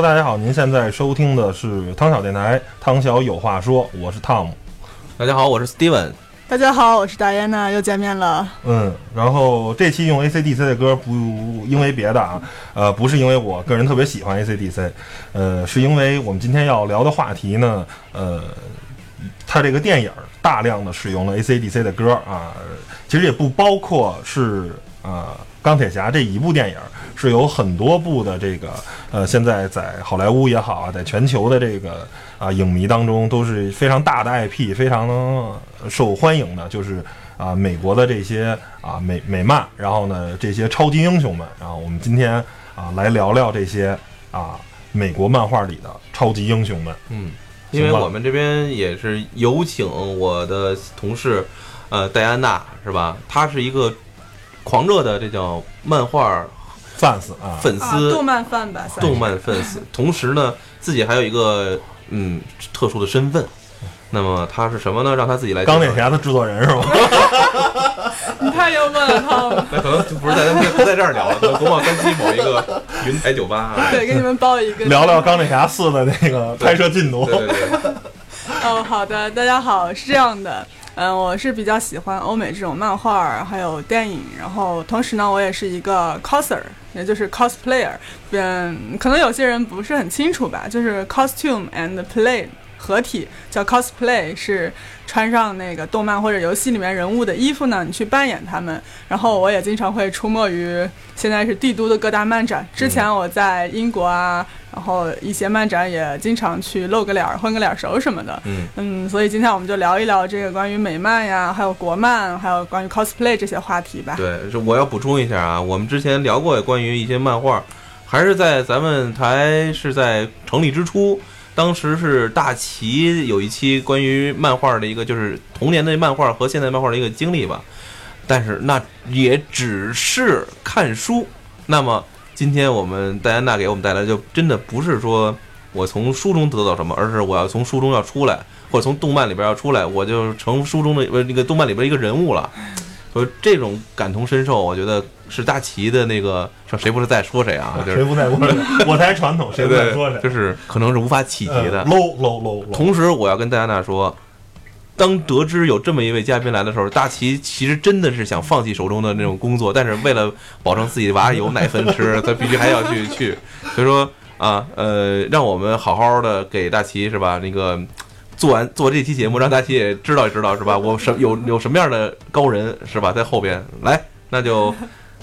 Hello，大家好，您现在收听的是汤小电台，汤小有话说，我是汤姆。大家好，我是 Steven。大家好，我是大安娜，又见面了。嗯，然后这期用 AC/DC 的歌不因为别的啊，呃，不是因为我个人特别喜欢 AC/DC，呃，是因为我们今天要聊的话题呢，呃，它这个电影大量的使用了 AC/DC 的歌啊，其实也不包括是啊钢铁侠这一部电影。是有很多部的这个，呃，现在在好莱坞也好啊，在全球的这个啊影迷当中都是非常大的 IP，非常受欢迎的，就是啊美国的这些啊美美漫，然后呢这些超级英雄们，然后我们今天啊来聊聊这些啊美国漫画里的超级英雄们。嗯，因为我们这边也是有请我的同事，呃，戴安娜是吧？她是一个狂热的这叫漫画。fans 啊，粉丝，动漫 fan 吧，动漫 fans。同时呢，自己还有一个嗯特殊的身份。那么他是什么呢？让他自己来。钢铁侠的制作人是吗？你太幽默了，他。那可能就不是在不在这儿聊了，国贸三期某一个云台酒吧。对，给你们报一个。聊聊钢铁侠四的那个拍摄进度。对对对。哦，好的，大家好，是这样的。嗯，我是比较喜欢欧美这种漫画还有电影，然后同时呢，我也是一个 coser，也就是 cosplayer。嗯，可能有些人不是很清楚吧，就是 costume and play。合体叫 cosplay，是穿上那个动漫或者游戏里面人物的衣服呢，你去扮演他们。然后我也经常会出没于现在是帝都的各大漫展。之前我在英国啊，然后一些漫展也经常去露个脸、混个脸熟什么的。嗯嗯，所以今天我们就聊一聊这个关于美漫呀，还有国漫，还有关于 cosplay 这些话题吧。对，我要补充一下啊，我们之前聊过关于一些漫画，还是在咱们台是在成立之初。当时是大齐有一期关于漫画的一个，就是童年的漫画和现代漫画的一个经历吧，但是那也只是看书。那么今天我们戴安娜给我们带来，就真的不是说我从书中得到什么，而是我要从书中要出来，或者从动漫里边要出来，我就成书中的不那个动漫里边一个人物了。所以这种感同身受，我觉得是大齐的那个说谁不是在说谁啊？谁不在说谁？我才传统，谁不在说谁？就是可能是无法企及的。low low low。同时，我要跟戴安娜说，当得知有这么一位嘉宾来的时候，大齐其实真的是想放弃手中的那种工作，但是为了保证自己娃有奶粉吃，他必须还要去去。所以说啊，呃，让我们好好的给大齐是吧？那个。做完做这期节目，让大家也知道知道是吧？我什有有什么样的高人是吧？在后边来，那就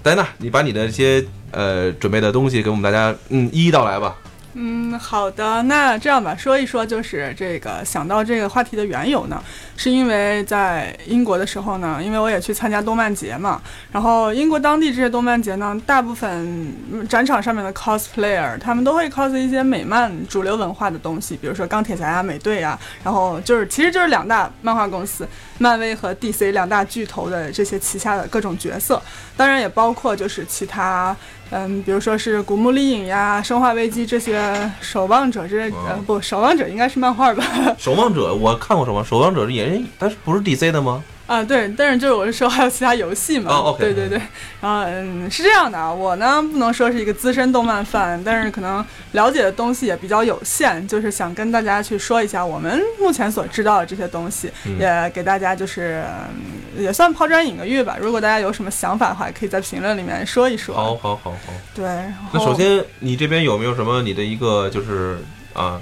戴娜，你把你的一些呃准备的东西给我们大家嗯一一道来吧。嗯，好的，那这样吧，说一说就是这个想到这个话题的缘由呢，是因为在英国的时候呢，因为我也去参加动漫节嘛，然后英国当地这些动漫节呢，大部分展场上面的 cosplayer 他们都会 cos 一些美漫主流文化的东西，比如说钢铁侠呀、美队呀，然后就是其实就是两大漫画公司，漫威和 DC 两大巨头的这些旗下的各种角色，当然也包括就是其他。嗯，比如说是古墓丽影呀、生化危机这些守望者这呃哦不，守望者应该是漫画吧？守望者我看过守望，守望者也它是不是 DC 的吗？啊，对，但是就是我是说还有其他游戏嘛，对对对，然后嗯是这样的啊，我呢不能说是一个资深动漫 fan，但是可能了解的东西也比较有限，就是想跟大家去说一下我们目前所知道的这些东西，嗯也给大家就是、嗯也算抛砖引个玉吧。如果大家有什么想法的话，也可以在评论里面说一说。好，好，好，好。对，那首先，你这边有没有什么你的一个就是啊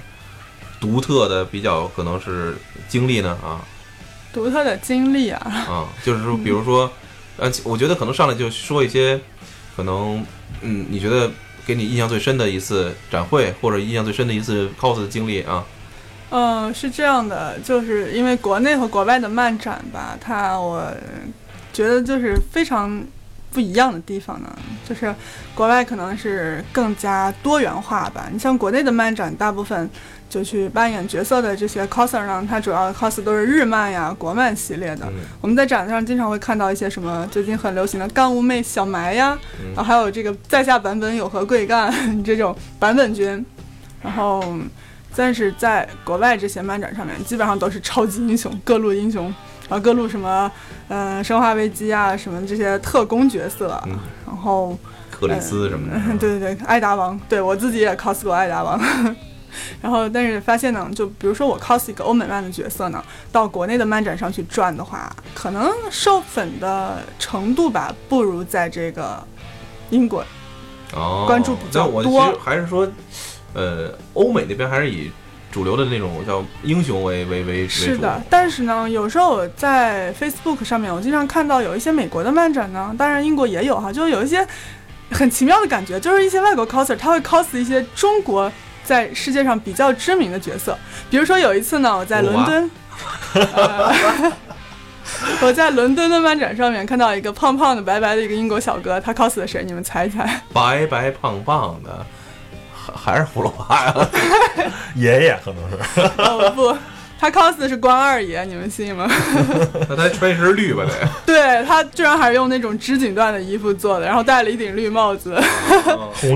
独特的比较可能是经历呢？啊独特的经历啊，嗯，就是说，比如说，呃，我觉得可能上来就说一些可能嗯，你觉得给你印象最深的一次展会，或者印象最深的一次 cos 的经历啊。嗯，是这样的，就是因为国内和国外的漫展吧，它我觉得就是非常不一样的地方呢，就是国外可能是更加多元化吧。你像国内的漫展，大部分就去扮演角色的这些 coser 呢，它主要 cos 都是日漫呀、国漫系列的。嗯。我们在展子上经常会看到一些什么最近很流行的干物妹小埋呀，嗯。然后还有这个在下版本有何贵干 这种版本君，然后但是在国外这些漫展上面，基本上都是超级英雄，各路英雄，然后各路什么，呃，生化危机啊，什么这些特工角色，嗯然后克里斯什么的。嗯，对对对，艾达王，对我自己也 cos 过艾达王。然后，但是发现呢，就比如说我 cos 一个欧美漫的角色呢，到国内的漫展上去转的话，可能受粉的程度吧，不如在这个英国。哦，关注比较但我其多实还是说，呃，欧美那边还是以主流的那种叫英雄为为为。是的，但是呢，有时候我在 Facebook 上面，我经常看到有一些美国的漫展呢，当然英国也有哈，就是有一些很奇妙的感觉，就是一些外国 coser 他会 cos 一些中国在世界上比较知名的角色，比如说有一次呢，我在伦敦，呃 我在伦敦的漫展上面看到一个胖胖的、白白的一个英国小哥，他 cos 的谁？你们猜一猜？白白胖胖的，还还是葫芦娃呀？爷爷可能是，哦不，他 cos 的是关二爷，你们信吗？那他穿一身绿吧得。对他居然还是用那种织锦缎的衣服做的，然后戴了一顶绿帽子，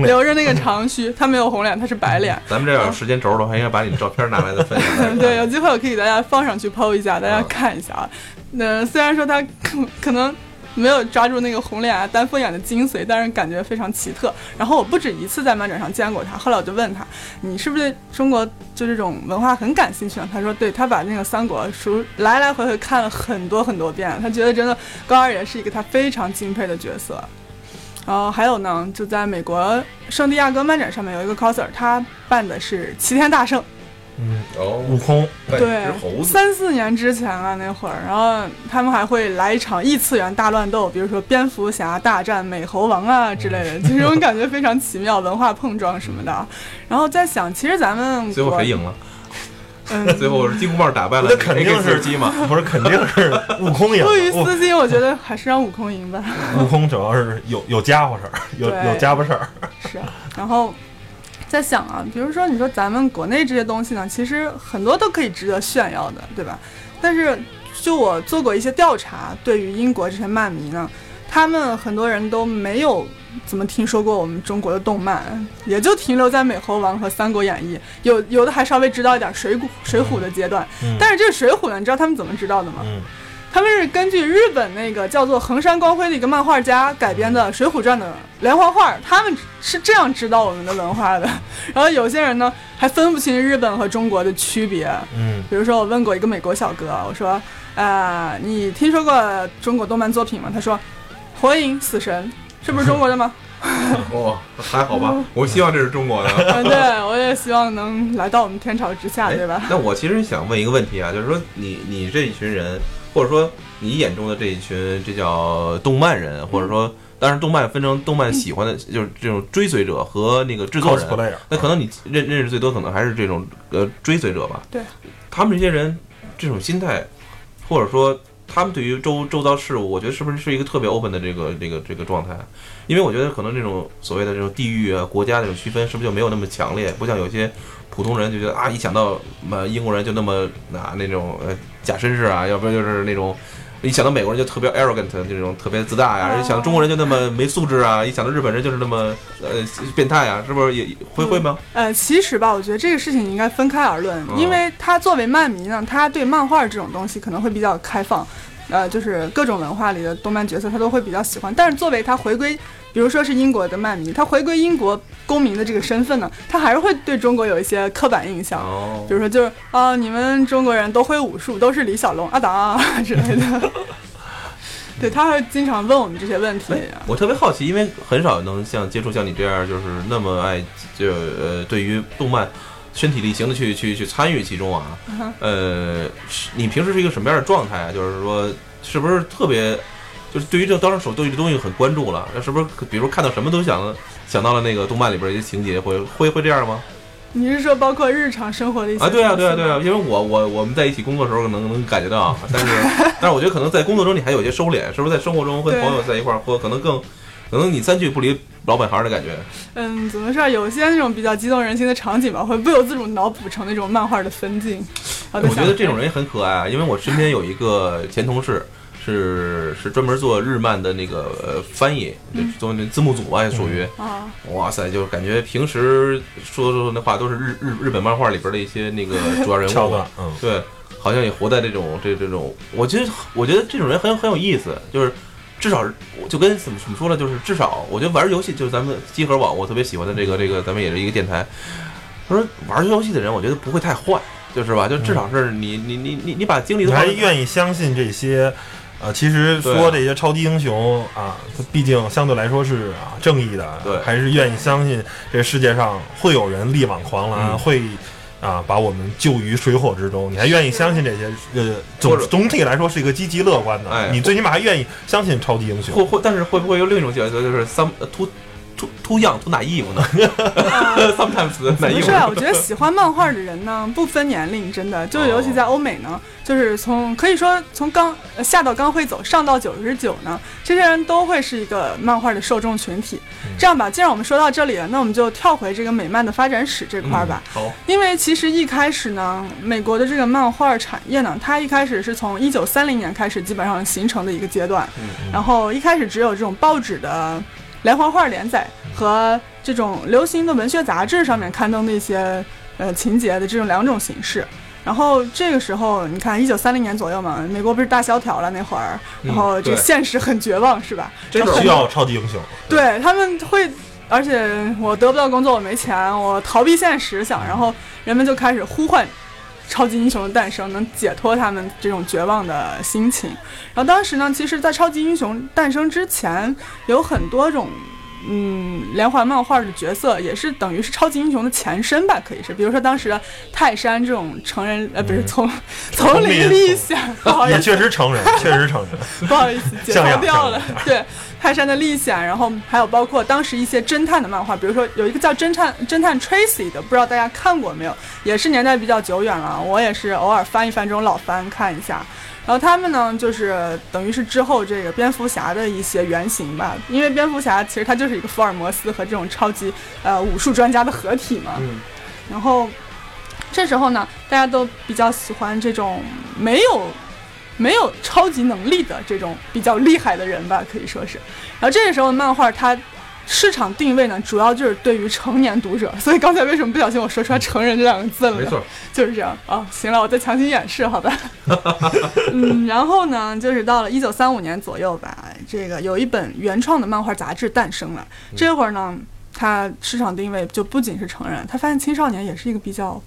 留着那个长须。他没有红脸，他是白脸。咱们这要有时间轴的话，应该把你的照片拿来再分享。对，有机会我可以给大家放上去 PO 一下，大家看一下啊。那虽然说他可可能没有抓住那个红脸啊、丹凤眼的精髓，但是感觉非常奇特。然后我不止一次在漫展上见过他，后来我就问他，你是不是对中国就这种文化很感兴趣啊？他说，对，他把那个三国书来来回回看了很多很多遍，他觉得真的高二爷是一个他非常敬佩的角色。然后还有呢，就在美国圣地亚哥漫展上面有一个 coser，他扮的是齐天大圣。嗯，哦悟空，对猴，子。三四年之前啊，那会儿，然后他们还会来一场异次元大乱斗，比如说蝙蝠侠大战美猴王啊之类的，就这种感觉非常奇妙，文化碰撞什么的。然后在想，其实咱们最后谁赢了？嗯，最后是金箍棒打败了那肯定是机嘛？不是肯定是悟空赢出于了。私心，我觉得还是让悟空赢吧。悟悟空主要是有有家伙事儿，有有家伙事儿。是啊，然后在想啊，比如说你说咱们国内这些东西呢，其实很多都可以值得炫耀的，对吧？但是就我做过一些调查，对于英国这些漫迷呢，他们很多人都没有怎么听说过我们中国的动漫，也就停留在美猴王和三国演义，有有的还稍微知道一点水浒水浒的阶段。嗯但是这个水浒呢，你知道他们怎么知道的吗？嗯，他们是根据日本那个叫做横山光辉的一个漫画家改编的《水浒传》的连环画，他们是这样知道我们的文化的。然后有些人呢还分不清日本和中国的区别。嗯，比如说，我问过一个美国小哥，我说：“呃，你听说过中国动漫作品吗？”他说：“火影、死神，是不是中国的吗？” 哦，还好吧。我希望这是中国的。嗯，对，我也希望能来到我们天朝之下，哎对吧？那我其实想问一个问题啊，就是说你你这一群人，或者说你眼中的这一群，这叫动漫人，或者说，当然动漫分成动漫喜欢的，就是这种追随者和那个制作人。那可能你认认识最多，可能还是这种呃追随者吧。对，他们这些人这种心态，或者说他们对于周周遭事物，我觉得是不是是一个特别 open 的这个这个这个状态？因为我觉得可能这种所谓的这种地域啊、国家这种区分，是不是就没有那么强烈？不像有些普通人就觉得啊，一想到呃英国人就那么啊那种呃假绅士啊，要不然就是那种。一想到美国人就特别 arrogant 这种特别自大呀，一想到中国人就那么没素质啊，一想到日本人就是那么呃变态啊，是不是也会会吗？呃，其实吧，我觉得这个事情应该分开而论，嗯因为他作为漫迷呢，他对漫画这种东西可能会比较开放，呃，就是各种文化里的动漫角色他都会比较喜欢。但是作为他回归，比如说是英国的曼迷，他回归英国公民的这个身份呢，他还是会对中国有一些刻板印象。哦比如说，就是啊、你们中国人都会武术，都是李小龙、阿达啊之类的。对，他会经常问我们这些问题。我特别好奇，因为很少能像接触像你这样，就是那么爱就呃对于动漫身体力行的去去去参与其中啊。嗯呃，你平时是一个什么样的状态啊？就是说，是不是特别就是对于这当手对于这东西很关注了？那是不是比如看到什么都想想到了那个动漫里边的一些情节，会会会这样吗？你是说包括日常生活的一些啊，对啊，对啊，对啊，因为我我我们在一起工作的时候能能感觉到，但是但是我觉得可能在工作中你还有一些收敛，是不是在生活中和朋友在一块儿，或可能更可能你三句不离老本行的感觉。嗯，怎么说？有些那种比较激动人心的场景吧，会不由自主脑补成那种漫画的分镜。我觉得这种人也很可爱啊，因为我身边有一个前同事。是是专门做日漫的那个呃翻译，就做那字幕组啊，属于，啊，哇塞，就是感觉平时说说那话都是日日日本漫画里边的一些那个主要人物，，嗯，对，好像也活在这种这这种，我觉得我觉得这种人很很有意思，就是至少就跟怎么怎么说呢，就是至少我觉得玩游戏，就是咱们集合网，我特别喜欢的这个这个，咱们也是一个电台。他说玩游戏的人，我觉得不会太坏，就是吧？就至少是你你你你你把精力都还愿意相信这些？呃，其实说这些超级英雄啊，它毕竟相对来说是啊正义的，对还是愿意相信这世界上会有人力挽狂澜，嗯会啊把我们救于水火之中。你还愿意相信这些？呃，总总体来说是一个积极乐观的，哎你最起码还愿意相信超级英雄。会会，但是会不会有另一种选择，就是 some too too too young too naive 呢？Sometimes 怎么 naive 说呀？我觉得喜欢漫画的人呢，不分年龄，真的，就是尤其在欧美呢，就是从可以说从刚呃下到刚会走，上到九十九呢，这些人都会是一个漫画的受众群体。这样吧，既然我们说到这里了，那我们就跳回这个美漫的发展史这块儿吧。好，因为其实一开始呢，美国的这个漫画产业呢，它一开始是从一九三零年开始基本上形成的一个阶段，嗯然后一开始只有这种报纸的连环画连载和这种流行的文学杂志上面刊登的一些呃情节的这种两种形式。然后这个时候，你看一九三零年左右嘛，美国不是大萧条了那会儿，然后这个现实很绝望，是吧？这种需要超级英雄，对他们会，而且我得不到工作，我没钱，我逃避现实想，然后人们就开始呼唤超级英雄的诞生，能解脱他们这种绝望的心情。然后当时呢，其实，在超级英雄诞生之前，有很多种。嗯，连环漫画的角色也是等于是超级英雄的前身吧，可以是，比如说当时的泰山这种成人，呃，不是嗯丛丛林历险，不好意也思，确实成人，确实成人。不好意思，解掉了。对，泰山的历险，然后还有包括当时一些侦探的漫画，比如说有一个叫侦探侦探 Tracy 的，不知道大家看过没有？也是年代比较久远了，我也是偶尔翻一翻这种老番看一下。然后他们呢，就是等于是之后这个蝙蝠侠的一些原型吧，因为蝙蝠侠其实他就是一个福尔摩斯和这种超级呃武术专家的合体嘛。嗯然后这时候呢，大家都比较喜欢这种没有没有超级能力的这种比较厉害的人吧，可以说是。然后这个时候漫画它市场定位呢，主要就是对于成年读者。所以刚才为什么不小心我说出来“成人”这两个字了？没错，就是这样啊。行了，我再强行演示，好吧。嗯，然后呢，就是到了一九三五年左右吧，这个有一本原创的漫画杂志诞生了。这会儿呢，它市场定位就不仅是成人，他发现青少年也是一个比较。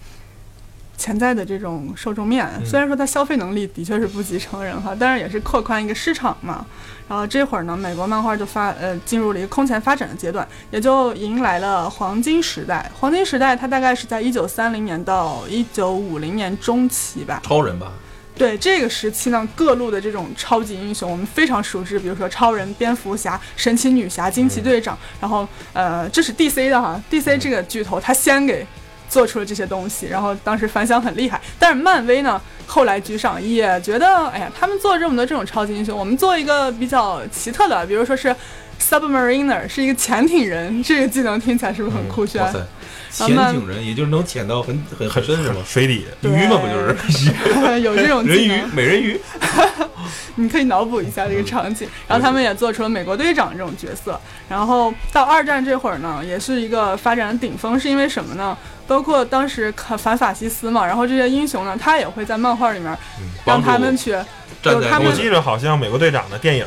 潜在的这种受众面，虽然说它消费能力的确是不及成人哈，但是也是扩宽一个市场嘛。然后这会儿呢，美国漫画就发呃进入了一个空前发展的阶段，也就迎来了黄金时代。黄金时代它大概是在一九三零年到一九五零年中期吧。超人吧，对这个时期呢，各路的这种超级英雄，我们非常熟知，比如说超人、蝙蝠侠、神奇女侠、惊奇队长，然后呃，这是 DC 的哈，DC 这个巨头，他先给做出了这些东西，然后当时反响很厉害。但是漫威呢，后来居上，也觉得，哎呀，他们做了这么多这种超级英雄，我们做一个比较奇特的，比如说是 Submariner，是一个潜艇人，这个技能听起来是不是很酷炫？哇塞，潜艇人也就是能潜到很很很深是吗？水底对鱼嘛不就是 有这种人鱼，美人鱼？你可以脑补一下这个场景。然后他们也做出了美国队长这种角色。然后到二战这会儿呢，也是一个发展的顶峰，是因为什么呢？包括当时反反法西斯嘛，然后这些英雄呢，他也会在漫画里面让帮他们去站在有他们我记着好像美国队长的电影，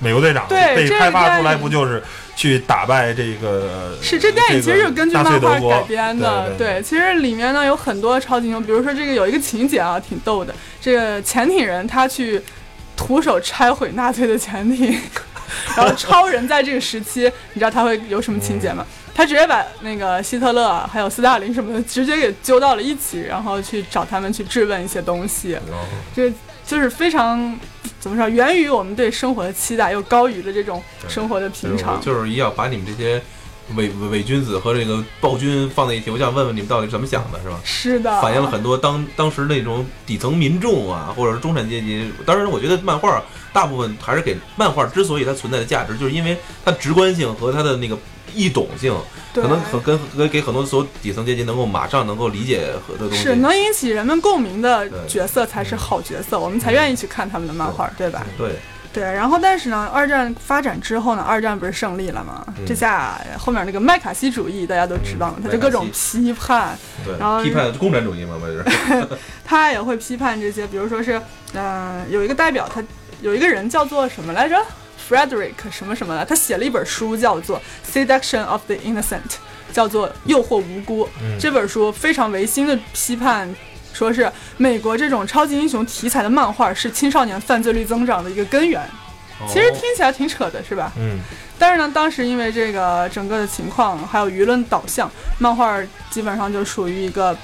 美国队长被开发出来不就是去打败这个？是这电影其实是根据漫画改编的，对其实里面呢有很多超级英雄，比如说这个有一个情节啊，挺逗的，这个潜艇人他去徒手拆毁纳粹的潜艇，然后超人在这个时期，你知道他会有什么情节吗？他直接把那个希特勒还有斯大林什么的直接给揪到了一起，然后去找他们去质问一些东西，这就是非常怎么说，源于我们对生活的期待，又高于了这种生活的平常。就是要把你们这些伪伪伪君子和这个暴君放在一起，我想问问你们到底怎么想的，是吧？是的，反映了很多当当时那种底层民众啊，或者是中产阶级。当然，我觉得漫画大部分还是给漫画之所以它存在的价值，就是因为它直观性和它的那个易懂性，可能很跟跟给很多所有底层阶级能够马上能够理解和的东西。是能引起人们共鸣的角色才是好角色，我们才愿意去看他们的漫画，对吧？对，对。然后，但是呢，二战发展之后呢，二战不是胜利了吗？嗯这下后面那个麦卡锡主义大家都知道了，嗯他就各种批判，对，然后批判共产主义嘛，不是？他也会批判这些，比如说是，嗯、有一个代表，他有一个人叫做什么来着？Frederick 什么什么的，他写了一本书叫做《Seduction of the Innocent》，叫做《诱惑无辜》。嗯这本书非常违心的批判，说是美国这种超级英雄题材的漫画是青少年犯罪率增长的一个根源。其实听起来挺扯的，是吧？嗯，但是呢，当时因为这个整个的情况还有舆论导向，漫画基本上就属于一个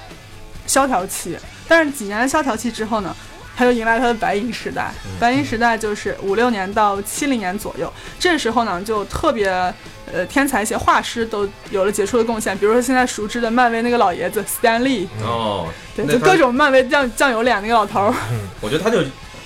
萧条期。但是几年的萧条期之后呢，它又迎来他的白银时代。白银时代就是五六年到七零年左右，这时候呢就特别呃天才一些画师都有了杰出的贡献，比如说现在熟知的漫威那个老爷子 Stan Lee，哦，对，就各种漫威酱酱油脸那个老头儿。我觉得他就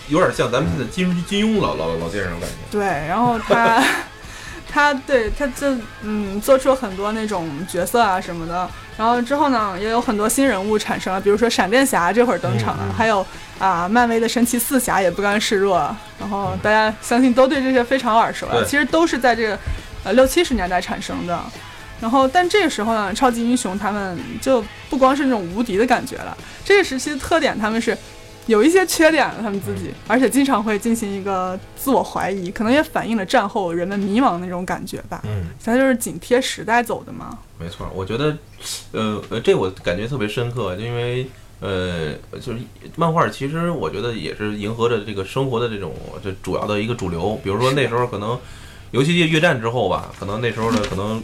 有点像咱们现在金金庸老老老先生感觉。对，然后他 他对他就嗯做出了很多那种角色啊什么的，然后之后呢也有很多新人物产生了，比如说闪电侠这会儿登场了，还有啊漫威的神奇四侠也不甘示弱，然后大家相信都对这些非常耳熟了，对其实都是在这个呃六七十年代产生的。然后，但这个时候呢，超级英雄他们就不光是那种无敌的感觉了。这个时期的特点，他们是有一些缺点的，他们自己，而且经常会进行一个自我怀疑，可能也反映了战后人们迷茫的那种感觉吧。嗯，它就是紧贴时代走的嘛。没错，我觉得，呃呃，这我感觉特别深刻，就因为呃，就是漫画其实我觉得也是迎合着这个生活的这种这主要的一个主流。比如说那时候可能，尤其越战之后吧，可能那时候呢，可能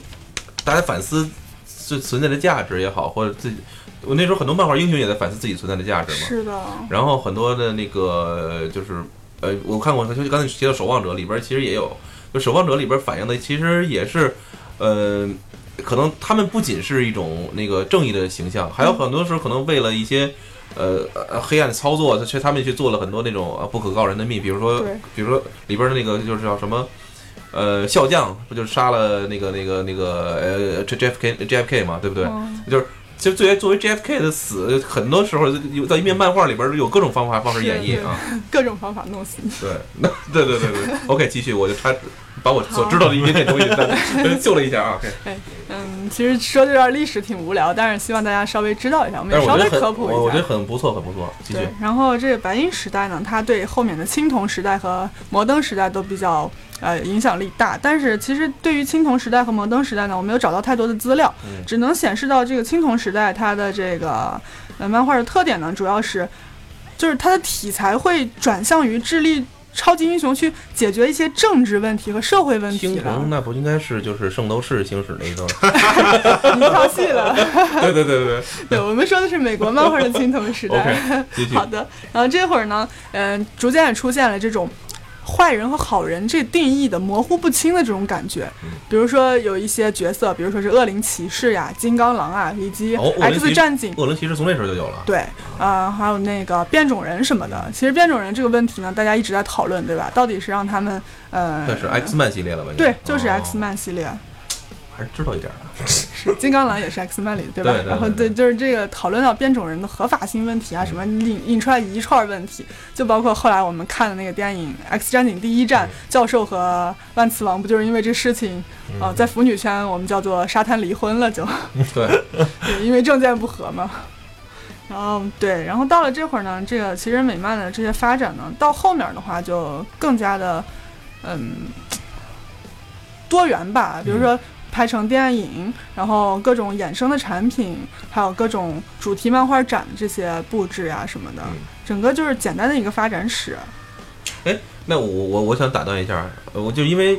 大家反思存存在的价值也好，或者自己，我那时候很多漫画英雄也在反思自己存在的价值嘛。是的，然后很多的那个就是呃，我看过，就刚才提到《守望者》里边其实也有，就《守望者》里边反映的其实也是，呃，可能他们不仅是一种那个正义的形象，还有很多时候可能为了一些。呃呃，黑暗的操作，他去他们去做了很多那种呃不可告人的秘，比如说，比如说里边的那个就是叫什么，呃，笑匠不就是杀了那个那个那个呃这 J F K J F K 嘛，对不对？嗯就是其实作为作为 JFK 的死，很多时候有在一面漫画里边有各种方法方式演绎啊。各种方法弄死你。对，那对对对对。OK，继续，我就插把我所知道的一点点东西再 救了一下啊。OK，嗯，其实说这段历史挺无聊，但是希望大家稍微知道一下，我们也稍微科普一下。我我觉得很不错，很不错。继续对，，然后这个白银时代呢，它对后面的青铜时代和摩登时代都比较呃影响力大。但是其实对于青铜时代和摩登时代呢，我没有找到太多的资料，嗯只能显示到这个青铜时代它的这个呃漫画的特点呢，主要是就是它的题材会转向于智力超级英雄去解决一些政治问题和社会问题青了铜。那不应该是就是圣斗士行驶那一个？你跳戏了，对对对对对我们说的是美国漫画的青铜时代。好。的，然后这会儿呢，嗯、逐渐也出现了这种坏人和好人这定义的模糊不清的这种感觉。嗯比如说有一些角色，比如说是恶灵骑士呀、金刚狼啊，以及 X 战警。恶灵骑士从那时候就有了。对，啊、还有那个变种人什么的。其实变种人这个问题呢，大家一直在讨论，对吧？到底是让他们，呃，那是 X 曼系列了吧？对，就是哦 X 曼系列。还是知道一点的。是金刚狼也是 X Man 里，对吧？对对对然后对，就是这个讨论到变种人的合法性问题啊，什么引引出来一串问题，就包括后来我们看的那个电影《X 战警：第一战》，教授和万磁王不就是因为这事情，呃，在腐女圈我们叫做沙滩离婚了就，对，对，因为政见不合嘛。然后对，然后到了这会儿呢，这个其实美漫的这些发展呢，到后面的话就更加的，嗯，多元吧。比如说拍成电影，然后各种衍生的产品，还有各种主题漫画展这些布置啊什么的，嗯整个就是简单的一个发展史。那我我我想打断一下，呃我就因为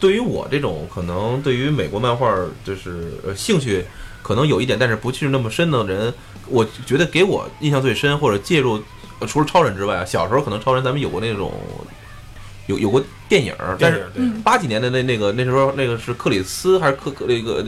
对于我这种可能对于美国漫画就是呃兴趣可能有一点，但是不去那么深的人，我觉得给我印象最深或者介入，呃除了超人之外啊，小时候可能超人咱们有过那种有有过电影儿，但是八几年的那那个那时候那个是克里斯还是克克那个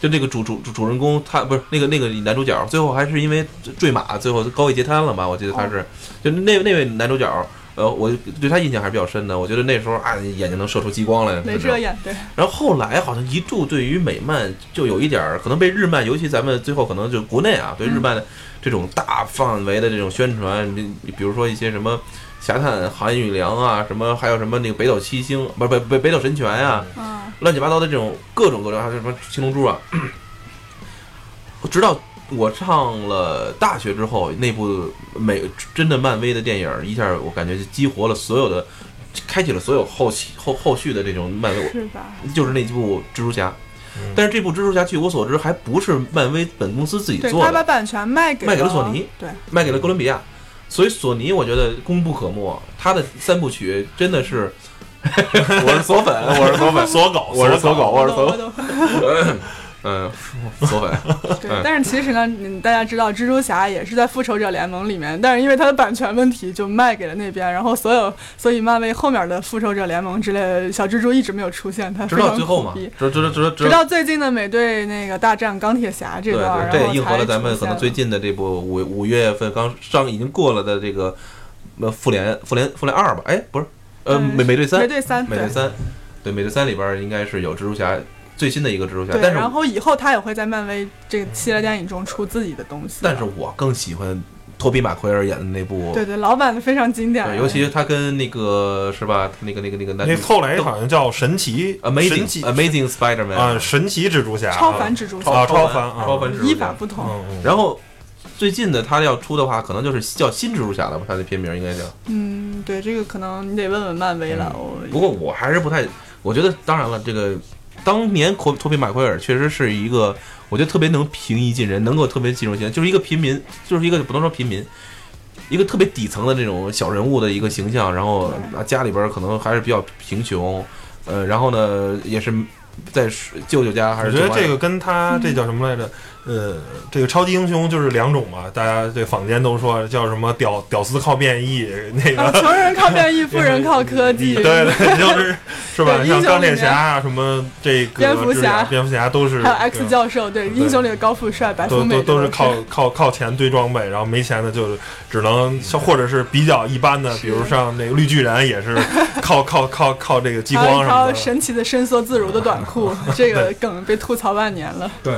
就那个主主主主人公他不是那个那个男主角，最后还是因为坠马，最后高位截瘫了嘛？我记得他是，就那那位男主角，呃，我对他印象还是比较深的。我觉得那时候啊，眼睛能射出激光来，镭是吧射眼，对，然后后来好像一度对于美漫就有一点儿可能被日漫，尤其咱们最后可能就国内啊，对日漫的这种大范围的这种宣传，比如说一些什么侠探韩宇良啊，什么还有什么那个北斗七星，不是北北北斗神拳呀、啊，乱七八糟的这种各种各种，还有什么青龙珠啊，直到我上了大学之后，那部美真的漫威的电影一下，我感觉就激活了所有的，开启了所有后期后后续的这种漫威，是吧？就是那部蜘蛛侠。但是这部蜘蛛侠，据我所知，还不是漫威本公司自己做的，他把版权卖给卖给了索尼，对，卖给了哥伦比亚，所以索尼我觉得功不可没。他的三部曲真的是，我是索粉，我是索粉，索狗，我是索狗，我是索都粉，嗯，索粉，对嗯，但是其实呢，嗯，大家知道蜘蛛侠也是在复仇者联盟里面，但是因为它的版权问题就卖给了那边，然后所有所以漫威后面的复仇者联盟之类的小蜘蛛一直没有出现，它直到最后嘛，直直直直直到最近的美队那个大战钢铁侠这段，对，这然后也应和了咱们可能最近的这部五五月份刚上已经过了的这个呃复联复联复联二吧？哎，不是，呃，嗯美美队三。美，队三美队三，对，美队三里边应该是有蜘蛛侠最新的一个蜘蛛侠，对，但是然后以后他也会在漫威这个系列电影中出自己的东西，但是我更喜欢托比马奎尔演的那部，对对，老版的非常经典，对，尤其是他跟那个是吧，那个那个那个男那后来好像叫神奇 Amazing Amazing Spider-Man 啊，神奇蜘蛛侠，超凡蜘蛛侠啊，超凡啊，超凡蜘蛛依侠法不同，然后最近的他要出的话，可能就是叫新蜘蛛侠了吧？他的片名应该叫。嗯，对，这个可能你得问问漫威了，我不过我还是不太，我觉得当然了，这个当年托托比马奎尔确实是一个，我觉得特别能平易近人，能够特别进入心，就是一个平民，就是一个不能说平民，一个特别底层的这种小人物的一个形象，然后啊家里边可能还是比较贫穷，呃，然后呢也是在舅舅家还是我觉得这个跟他这叫什么来着？呃，这个超级英雄就是两种嘛，大家这坊间都说叫什么屌屌丝靠变异，那啊，个穷人靠变异，富人靠科技，对对，就是是吧？对像钢铁侠啊，什么这个蝙蝠侠。蝙蝠侠都是还有 X 教授，对，英雄里的高富帅、白富美都都都是。靠靠靠钱堆装备，然后没钱的就只能像或者是比较一般的，比如像那个绿巨人也是 靠靠靠靠这个激光什么的。神奇的伸缩自如的短裤，这个梗被吐槽万年了。对，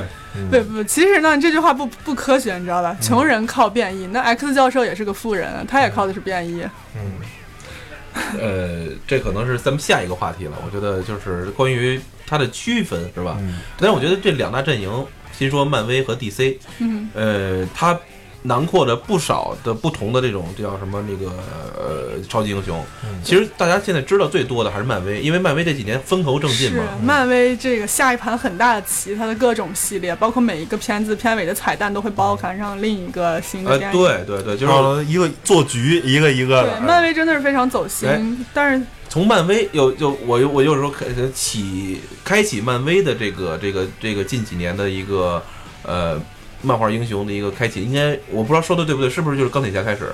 不不，其实呢，这句话不不科学，你知道吧？穷人靠变异，那 X 教授也是个富人，他也靠的是变异。嗯，呃，这可能是咱们下一个话题了。我觉得就是关于它的区分，是吧？嗯但是我觉得这两大阵营，先说漫威和 DC，嗯，呃，它囊括着不少的不同的这种这叫什么那个呃超级英雄。嗯其实大家现在知道最多的还是漫威，因为漫威这几年风头正劲是嘛。漫威这个下一盘很大的棋，它的各种系列，包括每一个片子片尾的彩蛋都会包含上另一个新的呃，电影。对对对，就是呃，一个做局，一个一个对，的。漫威真的是非常走心，哎但是从漫威有就我有我有时候开起开启漫威的这个这个这个近几年的一个呃漫画英雄的一个开启，应该我不知道说的对不对，是不是就是钢铁侠开始？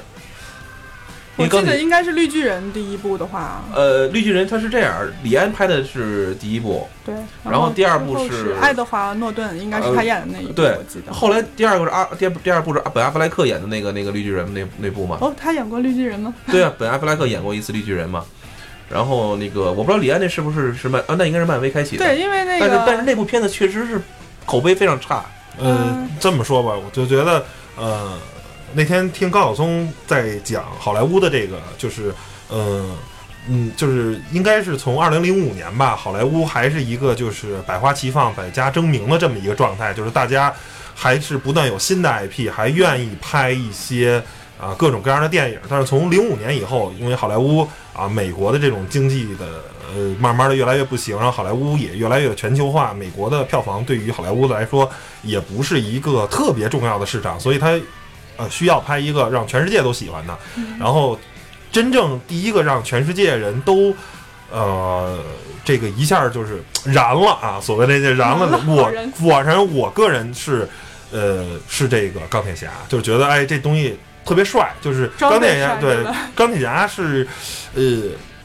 我记得应该是绿巨人第一部的话，呃绿巨人他是这样，李安拍的是第一部，对，然后第二部是是爱德华诺顿，应该是他演的那一部，对我记得。后来第二个是阿第二第二部是本阿弗莱克演的那个那个绿巨人那那部嘛，哦，他演过绿巨人吗？对啊，本阿弗莱克演过一次绿巨人嘛。然后那个我不知道李安那是不是是漫啊，那应该是漫威开启的。对，因为那但是但是那部片子确实是口碑非常差。呃嗯，这么说吧，我就觉得，呃，那天听高晓松在讲好莱坞的这个，就是，呃，嗯，就是应该是从二零零五年吧，好莱坞还是一个就是百花齐放、百家争鸣的这么一个状态，就是大家还是不断有新的 IP，还愿意拍一些啊、各种各样的电影。但是从零五年以后，因为好莱坞啊、美国的这种经济的呃慢慢的越来越不行，然后好莱坞也越来越全球化，美国的票房对于好莱坞来说也不是一个特别重要的市场，所以它呃需要拍一个让全世界都喜欢的，然后真正第一个让全世界人都。呃，这个一下就是燃了啊！所谓的这燃了，我我人我个人是，呃，是这个钢铁侠，就是觉得哎，这东西特别帅，就是钢铁侠，对钢铁侠是，呃，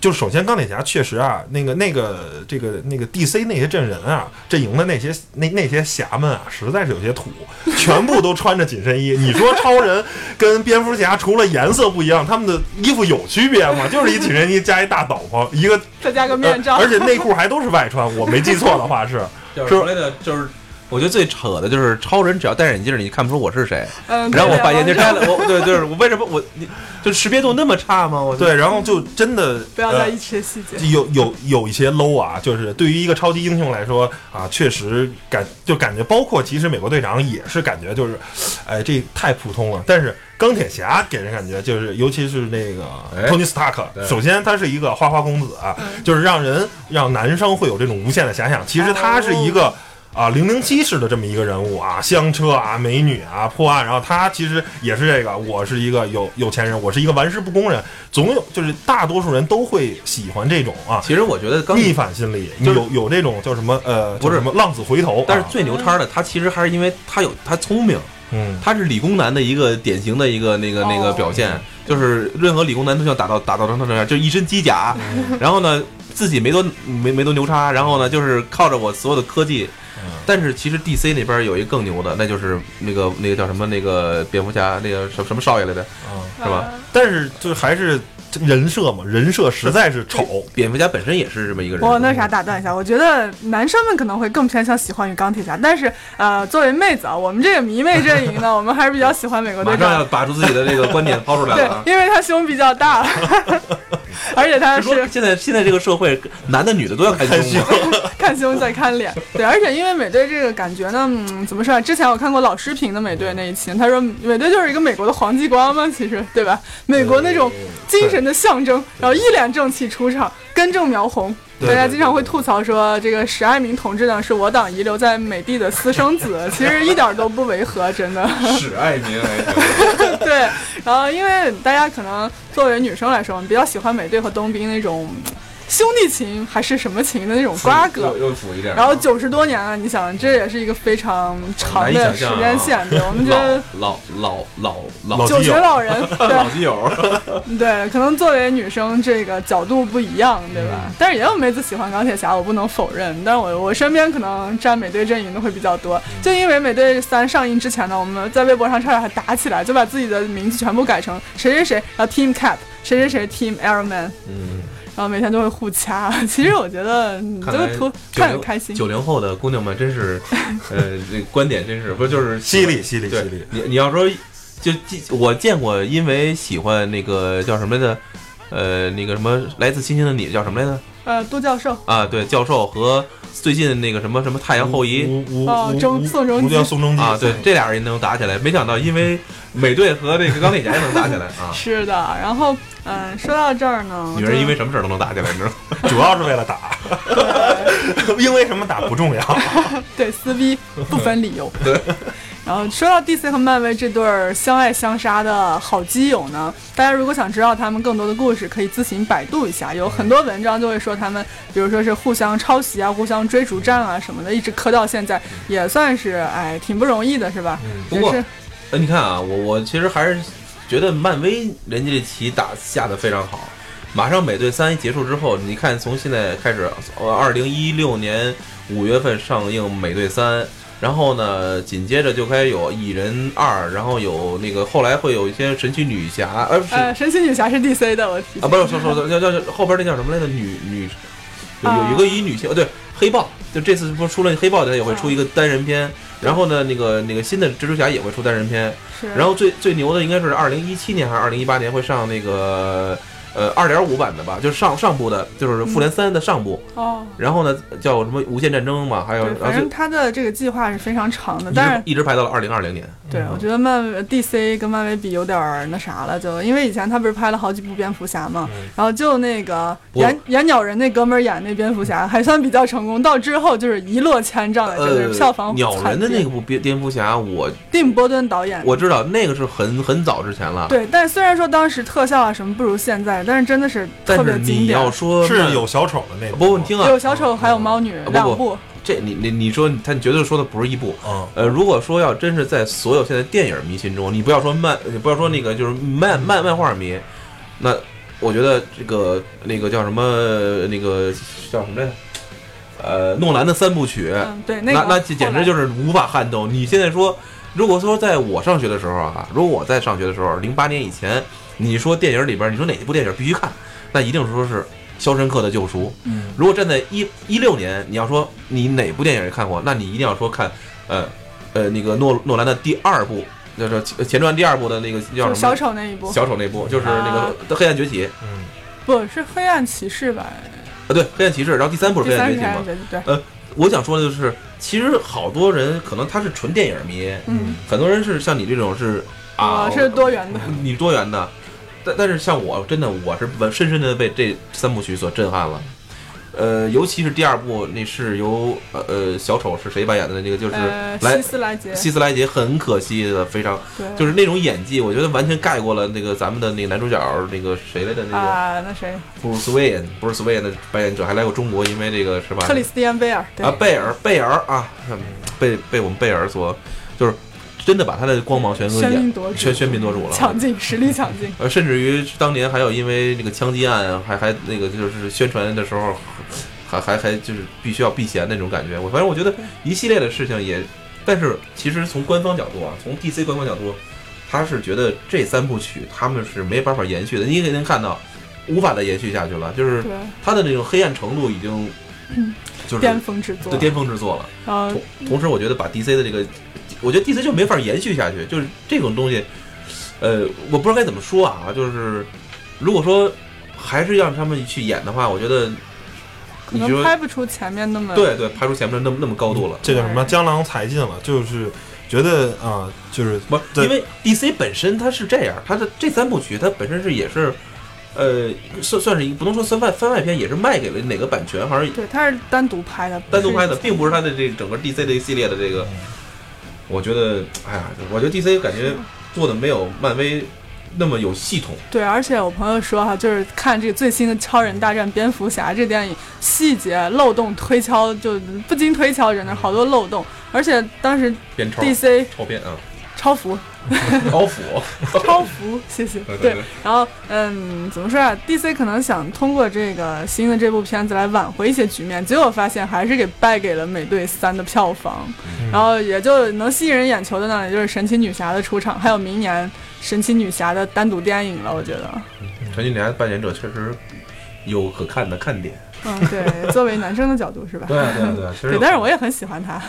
就是首先钢铁侠确实啊，那个那个这个那个 DC 那些阵人啊，阵营的那些那那些侠们啊，实在是有些土，全部都穿着紧身衣。你说超人跟蝙蝠侠除了颜色不一样，他们的衣服有区别吗？就是一紧身衣加一大斗篷，一个再加个面罩，呃而且内裤还都是外穿，我没记错的话是。就是所谓的就是，我觉得最扯的就是超人只要戴着眼镜，你看不出我是谁。嗯，然后我把眼镜摘了，我对就是我为什么我你就识别度那么差吗？我对，然后就真的呃不要在意这些细节。有有有一些 low 啊，就是对于一个超级英雄来说啊，确实感就感觉，包括其实美国队长也是感觉就是，哎，这太普通了。但是钢铁侠给人感觉就是，尤其是那个哎托尼斯塔克，对首先他是一个花花公子啊，嗯就是让人让男生会有这种无限的遐想。其实他是一个。啊，零零七式的这么一个人物啊，香车啊，美女啊，破案，然后他其实也是这个，我是一个有有钱人，我是一个玩世不恭人，总有就是大多数人都会喜欢这种啊，其实我觉得刚逆反心理，就是有有这种叫什么呃，不是什么浪子回头，但是啊最牛叉的，他其实还是因为他有他聪明，嗯，他是理工男的一个典型的一个那个那个哦表现，就是任何理工男都想打到打造成他这样，就一身机甲，嗯然后呢自己没多没没多牛叉，然后呢就是靠着我所有的科技。嗯但是其实 DC 那边有一个更牛的，那就是那个那个叫什么那个蝙蝠侠那个什么什么少爷来的，嗯，是吧嗯但是就还是人设嘛，人设实在是丑，蝙蝠侠本身也是这么一个人。我那啥打断一下，我觉得男生们可能会更偏向喜欢于钢铁侠，但是呃，作为妹子啊，我们这个迷妹阵营呢，我们还是比较喜欢美国队马上要长。把出自己的这个观点抛出来对了啊！因为他胸比较大，而且他是说现在现在这个社会，男的女的都要看看胸？看胸再看脸。对，而且因为美队这个感觉呢，嗯，怎么说啊？之前我看过老师评的美队那一期，他说美队就是一个美国的黄继光嘛，其实对吧？美国那种精神的象征，然后一脸正气出场，根正苗红。大家经常会吐槽说，这个史爱民同志呢是我党遗留在美帝的私生子，其实一点都不违和，真的。史爱民还 对，然后因为大家可能作为女生来说，比较喜欢美队和冬兵那种兄弟情还是什么情的那种瓜葛，又又腐一点。然后九十多年了，你想这也是一个非常长的时间线，对我们觉得老老老老老九基友。旬老人，老对基友，对，可能作为女生这个角度不一样，对吧？但是也有妹子喜欢钢铁侠，我不能否认。但是我我身边可能站美队阵营的会比较多，就因为美队三上映之前呢，我们在微博上差点还打起来，就把自己的名字全部改成谁谁谁，然后 Team Cap，谁谁谁 Team Iron Man，嗯，然后每天都会互掐。其实我觉得你这图看着开心。九零后的姑娘们真是，呃，这观点真是不就是犀利犀利犀利，你你要说，就我见过因为喜欢那个叫什么的，呃那个什么来自星星的你叫什么来着？呃，杜教授，啊，对，教授和最近那个什么什么太阳后裔哦宋仲基吴叫宋仲基啊，对，这俩人能打起来，没想到因为美队和那个钢铁侠也能打起来啊。是的。然后，嗯、说到这儿呢，女人因为什么事儿都能打起来，你知道吗？主要是为了打，因为什么打不重要。对撕逼不分理由。对。然后说到 DC 和漫威这对儿相爱相杀的好基友呢，大家如果想知道他们更多的故事，可以自行百度一下，有很多文章就会说他们，比如说是互相抄袭啊、互相追逐战啊什么的，一直磕到现在，也算是哎挺不容易的，是吧？不过呃，你看啊，我我其实还是觉得漫威人家这棋打下的非常好。马上美队三一结束之后，你看从现在开始，呃，二零一六年五月份上映美队三，然后呢，紧接着就开始有蚁人二，然后有那个后来会有一些神奇女侠，呃，不是、呃，神奇女侠是 DC 的，我提啊，不是说说说叫叫叫后边那叫什么来着？女女有有有一个以女性，呃，对，黑豹，就这次不是出了黑豹，它也会出一个单人片，然后呢，那个那个新的蜘蛛侠也会出单人片，是，然后最最牛的应该是二零一七年还是二零一八年会上那个呃二点五版的吧，就是上上部的，就是复联三的上部。哦，然后呢叫什么无限战争嘛，还有反正他的这个计划是非常长的，但是一直排到了二零二零年。对，我觉得漫威 DC 跟漫威比有点儿那啥了，就因为以前他不是拍了好几部蝙蝠侠嘛，然后就那个不演演鸟人那哥们儿演那蝙蝠侠还算比较成功，到之后就是一落千丈了，就是呃，票房鸟人的那部蝙蝙蝠侠，我蒂姆·波顿导演。我知道那个是很很早之前了。对，但虽然说当时特效啊什么不如现在，但是真的是但特别是你经典。要说是有小丑的那部，不，你听啊，有小丑还有猫女不两部，这你你你说他绝对说的不是一部。嗯，呃，如果说要真是在所有现在电影迷心中，你不要说漫，你不要说那个就是漫漫漫画迷，那我觉得这个那个叫什么那个叫什么来着？呃，诺兰的三部曲，嗯，对，那个那那简直就是是无法撼动。你现在说，如果说在我上学的时候啊，如果我在上学的时候，零八年以前，你说电影里边，你说哪一部电影必须看，那一定说是《肖申克的救赎》。嗯，如果站在一一六年，你要说你哪部电影也看过，那你一定要说看，呃呃那个诺诺兰的第二部，就是前前传第二部的那个叫什么？小丑那一部，小丑那部，就是那个黑暗崛起。嗯，不是黑暗骑士吧？啊，对，黑暗骑士，然后第三部是黑暗崛起吗第三是黑暗。崛起，对，我想说的就是，其实好多人可能他是纯电影迷，嗯，很多人是像你这种是啊，是多元的，你多元的，但但是像我真的我是深深深的被这三部曲所震撼了，呃，尤其是第二部，那是由呃呃小丑是谁扮演的那个就是呃，来希斯莱杰，希斯莱杰，很可惜的非常，就是那种演技，我觉得完全盖过了那个咱们的那个男主角那个谁来的那个啊，那谁，布鲁斯韦恩，布鲁斯韦恩的扮演者还来过中国，因为这个是吧？克里斯蒂安贝尔，对啊，，贝尔，贝尔啊，嗯被被我们贝尔所，就是真的把他的光芒全给 全 喧宾夺主了。抢镜，实力抢镜，呃，甚至于当年还有因为那个枪击案，还还那个就是宣传的时候，还还还就是必须要避嫌那种感觉。我反正我觉得一系列的事情也，但是其实从官方角度啊，从 DC 官方角度，他是觉得这三部曲他们是没办法延续的。你也能看到，无法再延续下去了，就是，他的那种黑暗程度已经就是巅峰之作对，巅峰之作了。然后同同时，我觉得把 DC 的这个，我觉得 DC 就没法延续下去，就是这种东西，呃，我不知道该怎么说啊，就是如果说还是让他们去演的话，我觉得可能拍不出前面那么对对，拍出前面那么那么高度了。这叫什么江郎才尽了，就是觉得啊，就是不，因为 DC 本身它是这样，它的这三部曲它本身是也是，呃，算算是一不能说番外番外篇，也是卖给了哪个版权，好像对，它是单独拍的，单独拍的，并不是它的这整个 DC 的一系列的这个。我觉得，哎呀，我觉得 DC 感觉做的没有漫威那么有系统。对，而且我朋友说哈，就是看这个最新的《超人大战蝙蝠侠》这电影，细节漏洞推敲就不经推敲，真的好多漏洞。而且当时 DC 超编啊，超服超服，超服，谢谢。对对对然后嗯，怎么说啊？DC 可能想通过这个新的这部片子来挽回一些局面，结果发现还是给败给了《美队三》的票房。然后也就能吸引人眼球的呢，也就是神奇女侠的出场，还有明年神奇女侠的单独电影了。我觉得，陈俊年扮演者确实有可看的看点。嗯，对，作为男生的角度是吧？对对对，对，但是我也很喜欢他。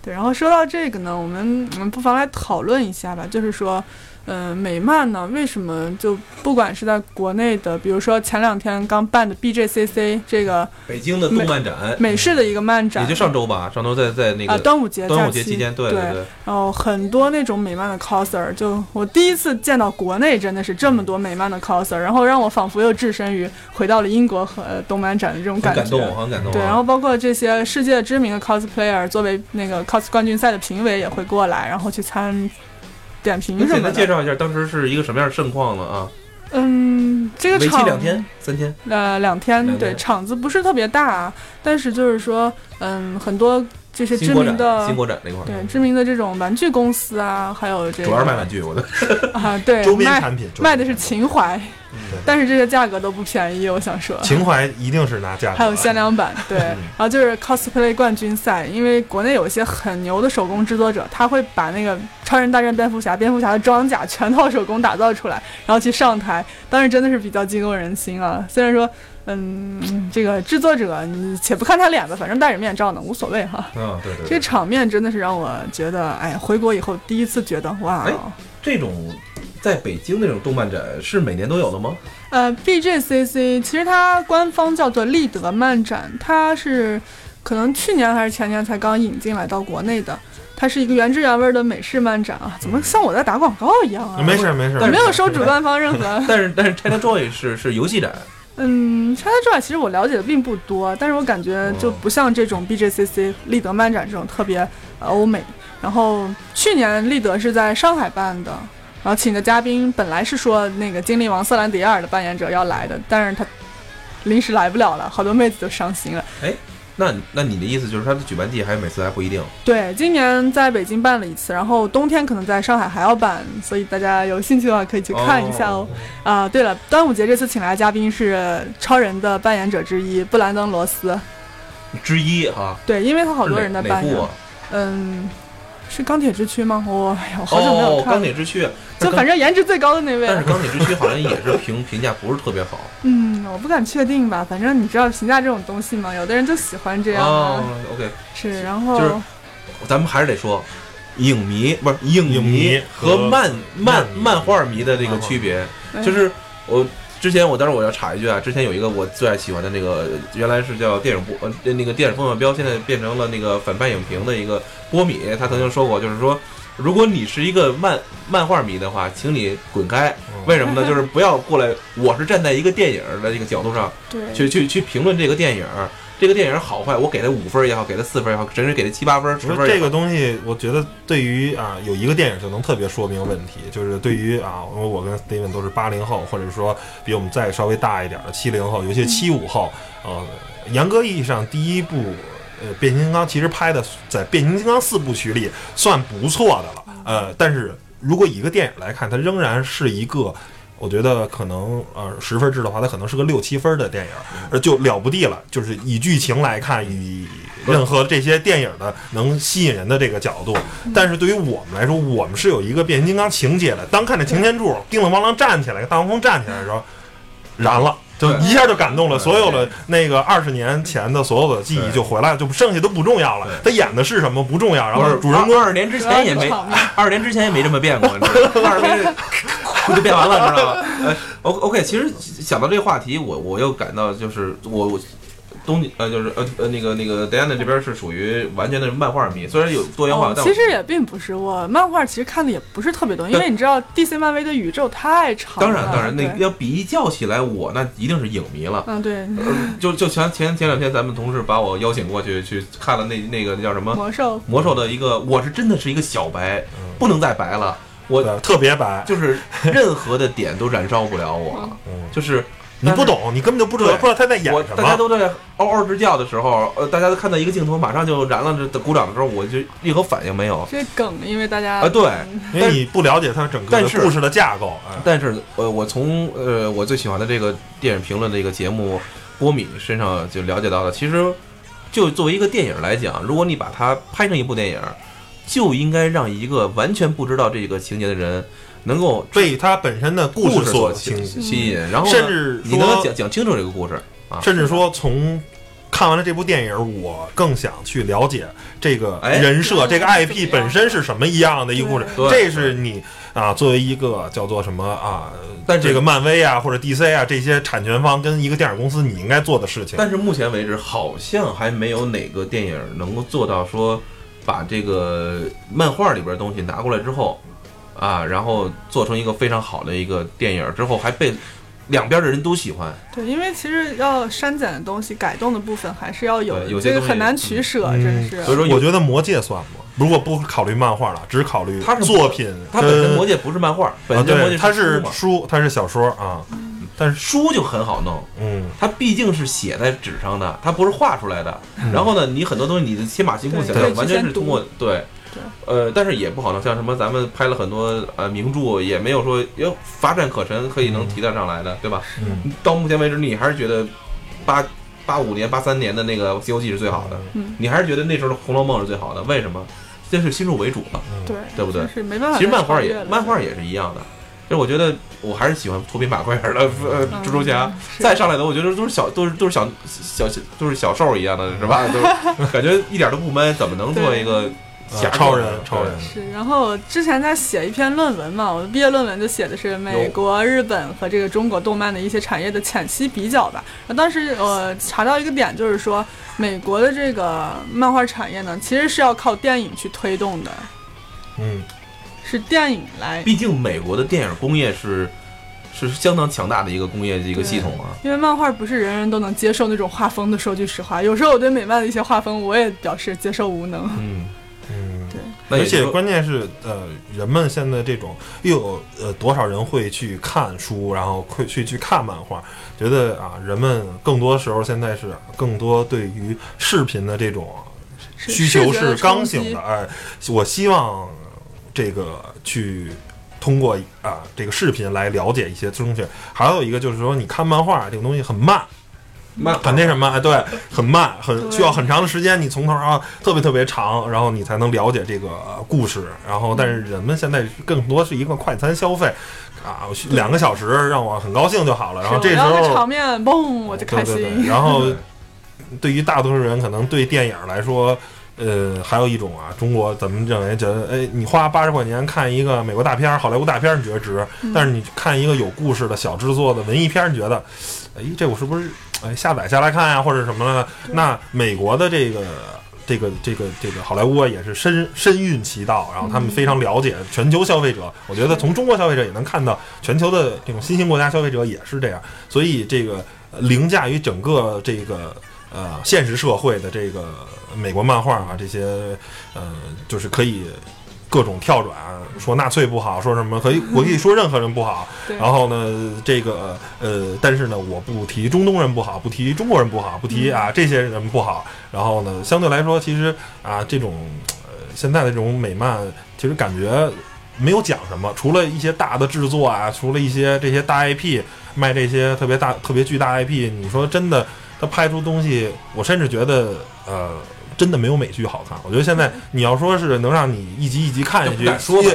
对，然后说到这个呢，我们我们不妨来讨论一下吧，就是说，嗯、美漫呢，为什么就不管是在国内的，比如说前两天刚办的 BJCC 这个北京的动漫展，美式的一个漫展，也就上周吧，上周在在那啊、个端午节端午节期。间，对对。对，然后很多那种美漫的 coser，就我第一次见到国内真的是这么多美漫的 coser，然后让我仿佛又置身于回到了英国和呃动漫展的这种感觉。很感动，很感动啊。对，然后包括这些世界知名的 cosplayer，作为那个 cos 冠军赛的评委也会过来，然后去参点评什么的。单介绍一下当时是一个什么样的盛况呢？啊，嗯，这个为期场两天、三天，呃两天，对，场子不是特别大，但是就是说，嗯，很多这些知名的新国展那块儿，对知名的这种玩具公司啊，还有这个主要是卖玩具，我的 啊，对，周边卖产品卖的是情怀，但是这些价格都不便宜，我想说。情怀一定是拿价格，还有限量版，对，嗯。然后就是 cosplay 冠军赛，因为国内有一些很牛的手工制作者，他会把那个超人大战蝙蝠侠、蝙蝠侠的装甲全套手工打造出来，然后去上台，当时真的是比较激动人心啊。虽然说，嗯，这个制作者你且不看他脸吧，反正戴着面罩呢，无所谓哈。啊，对对这个场面真的是让我觉得，哎，回国以后第一次觉得，哇，哎这种在北京那种动漫展是每年都有的吗？呃，BJCC 其实它官方叫做立德漫展，它是可能去年还是前年才刚引进来到国内的。它是一个原汁原味的美式漫展啊，怎么像我在打广告一样啊？没事没事，我没有收主办方任何。但是但是 China Joy 是是游戏展，嗯，China Joy 其实我了解的并不多，但是我感觉就不像这种 BJCC 立德漫展这种特别呃欧美。然后去年立德是在上海办的，然后请的嘉宾本来是说那个精灵王瑟兰迪尔的扮演者要来的，但是他临时来不了了，好多妹子都伤心了。那那你的意思就是它的举办地还每次还不一定？对，今年在北京办了一次，然后冬天可能在上海还要办，所以大家有兴趣的话可以去看一下哦。啊、对了，端午节这次请来的嘉宾是超人的扮演者之一布兰登·罗斯，之一哈，对，因为他好多人哪的扮演，啊？嗯，是钢铁之躯吗？我、哎呀，我好久没有哦，看，钢铁之躯，就反正颜值最高的那位但。是钢铁之躯好像也是评 评价不是特别好。嗯，我不敢确定吧，反正你知道评价这种东西吗？有的人就喜欢这样哦啊，，OK，是，然后、就是咱们还是得说，影迷不是影影迷和和漫漫漫画迷的这个区别，嗯就是我之前我当时我要插一句啊，之前有一个我最爱喜欢的那个，原来是叫电影播呃那个电影风向标，现在变成了那个反派影评的一个波米，他曾经说过，就是说。如果你是一个漫漫画迷的话，请你滚开。嗯为什么呢？就是不要过来。我是站在一个电影的这个角度上对，去去去评论这个电影，这个电影好坏，我给他五分也好，给他四分也好，甚至给他七八分、十分这个东西，我觉得对于啊有一个电影就能特别说明问题，就是对于啊，因为我跟 Steven 都是八零后，或者说比我们再稍微大一点的七零后，尤其是七五后，呃，严格意义上第一部呃变形金刚其实拍的在变形金刚四部曲里算不错的了，呃，但是如果以一个电影来看，它仍然是一个。我觉得可能呃十分制的话，它可能是个六七分的电影，呃就了不地了。就是以剧情来看，以任何这些电影的能吸引人的这个角度。但是对于我们来说，我们是有一个变形金刚情节的。当看着擎天柱叮了咣啷站起来，大黄蜂站起来的时候，燃了。就一下就感动了，所有的那个二十年前的所有的记忆就回来了，就剩下都不重要了。他演的是什么不重要，然后是主人公二十年之前也没二十年之前也没这么变过，你知道吗？二十年就变完了，你知道吗？呃，O OK，其实想到这个话题，我我又感到就是我我东呃就是呃呃那个那个 Diana 这边是属于完全的漫画迷，虽然有多元化，哦，但其实也并不是，我漫画其实看的也不是特别多，因为你知道 DC 漫威的宇宙太长了。当然当然，那要比较起来，我那一定是影迷了。嗯对，呃就就前前前两天咱们同事把我邀请过去去看了那那个叫什么魔兽魔兽的一个，我是真的是一个小白，不能再白了，我特别白，就是任何的点都燃烧不了我，嗯就是你不懂，你根本就不知道对不知道他在演什么。大家都在嗷嗷直叫的时候，呃，大家都看到一个镜头马上就燃了，这鼓掌的时候，我就任何反应没有。这梗，因为大家啊对嗯因为你不了解他整个的故事的架构，哎，但是呃，我从呃我最喜欢的这个电影评论的一个节目波米身上就了解到了，其实就作为一个电影来讲，如果你把它拍成一部电影，就应该让一个完全不知道这个情节的人能够被它本身的故事所吸吸吸引，然后甚至你能说讲讲清楚这个故事啊。甚至说从看完了这部电影，我更想去了解这个哎人设、这个 IP 本身是什么一样的一个故事。这是你啊，作为一个叫做什么啊，但这个漫威啊或者 DC 啊这些产权方跟一个电影公司你应该做的事情。但是目前为止，好像还没有哪个电影能够做到说，把这个漫画里边的东西拿过来之后，啊，然后做成一个非常好的一个电影之后，还被两边的人都喜欢。对，因为其实要删减的东西、改动的部分还是要有这个很难取舍，嗯真是。所以说我觉得《魔戒》算吗？如果不考虑漫画了，只考虑它是作品，它本身《魔戒》不是漫画，啊，本身《魔戒对，》它是是书，它是小说啊。但是，书就很好弄，嗯，它毕竟是写在纸上的，它不是画出来的。然后呢，你很多东西你的天马行空想象，完全是通过对对。呃，但是也不好弄，像什么咱们拍了很多呃名著，也没有说有乏善可陈可以能提得上来的，对吧？嗯到目前为止，你还是觉得八八五年、八三年的那个《西游记》是最好的，嗯你还是觉得那时候的《红楼梦》是最好的，为什么？这是新入为主了。对，对不对是没办法。其实漫画也漫画，也是一样的，就是我觉得我还是喜欢脱贫马奎尔的呃蜘蛛侠。再上来的，我觉得都是小，都是都是小小小，都是小兽一样的，是吧？都是感觉一点都不闷，怎么能做一个侠客超人超人是，然后我之前在写一篇论文嘛，我的毕业论文就写的是美国、日本和这个中国动漫的一些产业的浅析比较吧。然后当时我查到一个点，就是说美国的这个漫画产业呢，其实是要靠电影去推动的，嗯，是电影来毕竟美国的电影工业是是相当强大的一个工业的一个系统啊。因为漫画不是人人都能接受那种画风的。说句实话，有时候我对美漫的一些画风，我也表示接受无能。嗯，而且关键是，呃，人们现在这种又有呃多少人会去看书，然后会去去看漫画？觉得啊，人们更多时候现在是更多对于视频的这种需求是刚性的，哎，我希望这个去通过啊这个视频来了解一些东西。还有一个就是说，你看漫画这个东西很慢，漫 很那什么，哎，对，很慢，很需要很长的时间，你从头啊特别特别长，然后你才能了解这个故事。然后，但是人们现在更多是一个快餐消费，啊，两个小时让我很高兴就好了。然后这时候场面，嘣，我就开心。对对对，然后 对于大多数人，可能对电影来说。呃，还有一种啊，中国咱们认为觉得，哎，你花八十块钱看一个美国大片儿、好莱坞大片儿，你觉得值；嗯但是你看一个有故事的小制作的文艺片儿，你觉得，哎，这我是不是哎下载下来看呀、或者什么的？那美国的这个这个这个这个好莱坞啊，也是深深蕴其道，然后他们非常了解全球消费者。我觉得从中国消费者也能看到，全球的这种新兴国家消费者也是这样。所以这个呃凌驾于整个这个呃现实社会的这个美国漫画啊，这些呃就是可以。各种跳转，说纳粹不好，说什么可以，我可以说任何人不好。然后呢，这个呃，但是呢，我不提中东人不好，不提中国人不好，不提啊这些人不好。然后呢，相对来说，其实啊，这种呃现在的这种美漫，其实感觉没有讲什么，除了一些大的制作啊，除了一些这些大 IP 卖这些特别大、特别巨大 IP，你说真的，他拍出东西，我甚至觉得呃。真的没有美剧好看，我觉得现在你要说是能让你一集一集看下去，说吧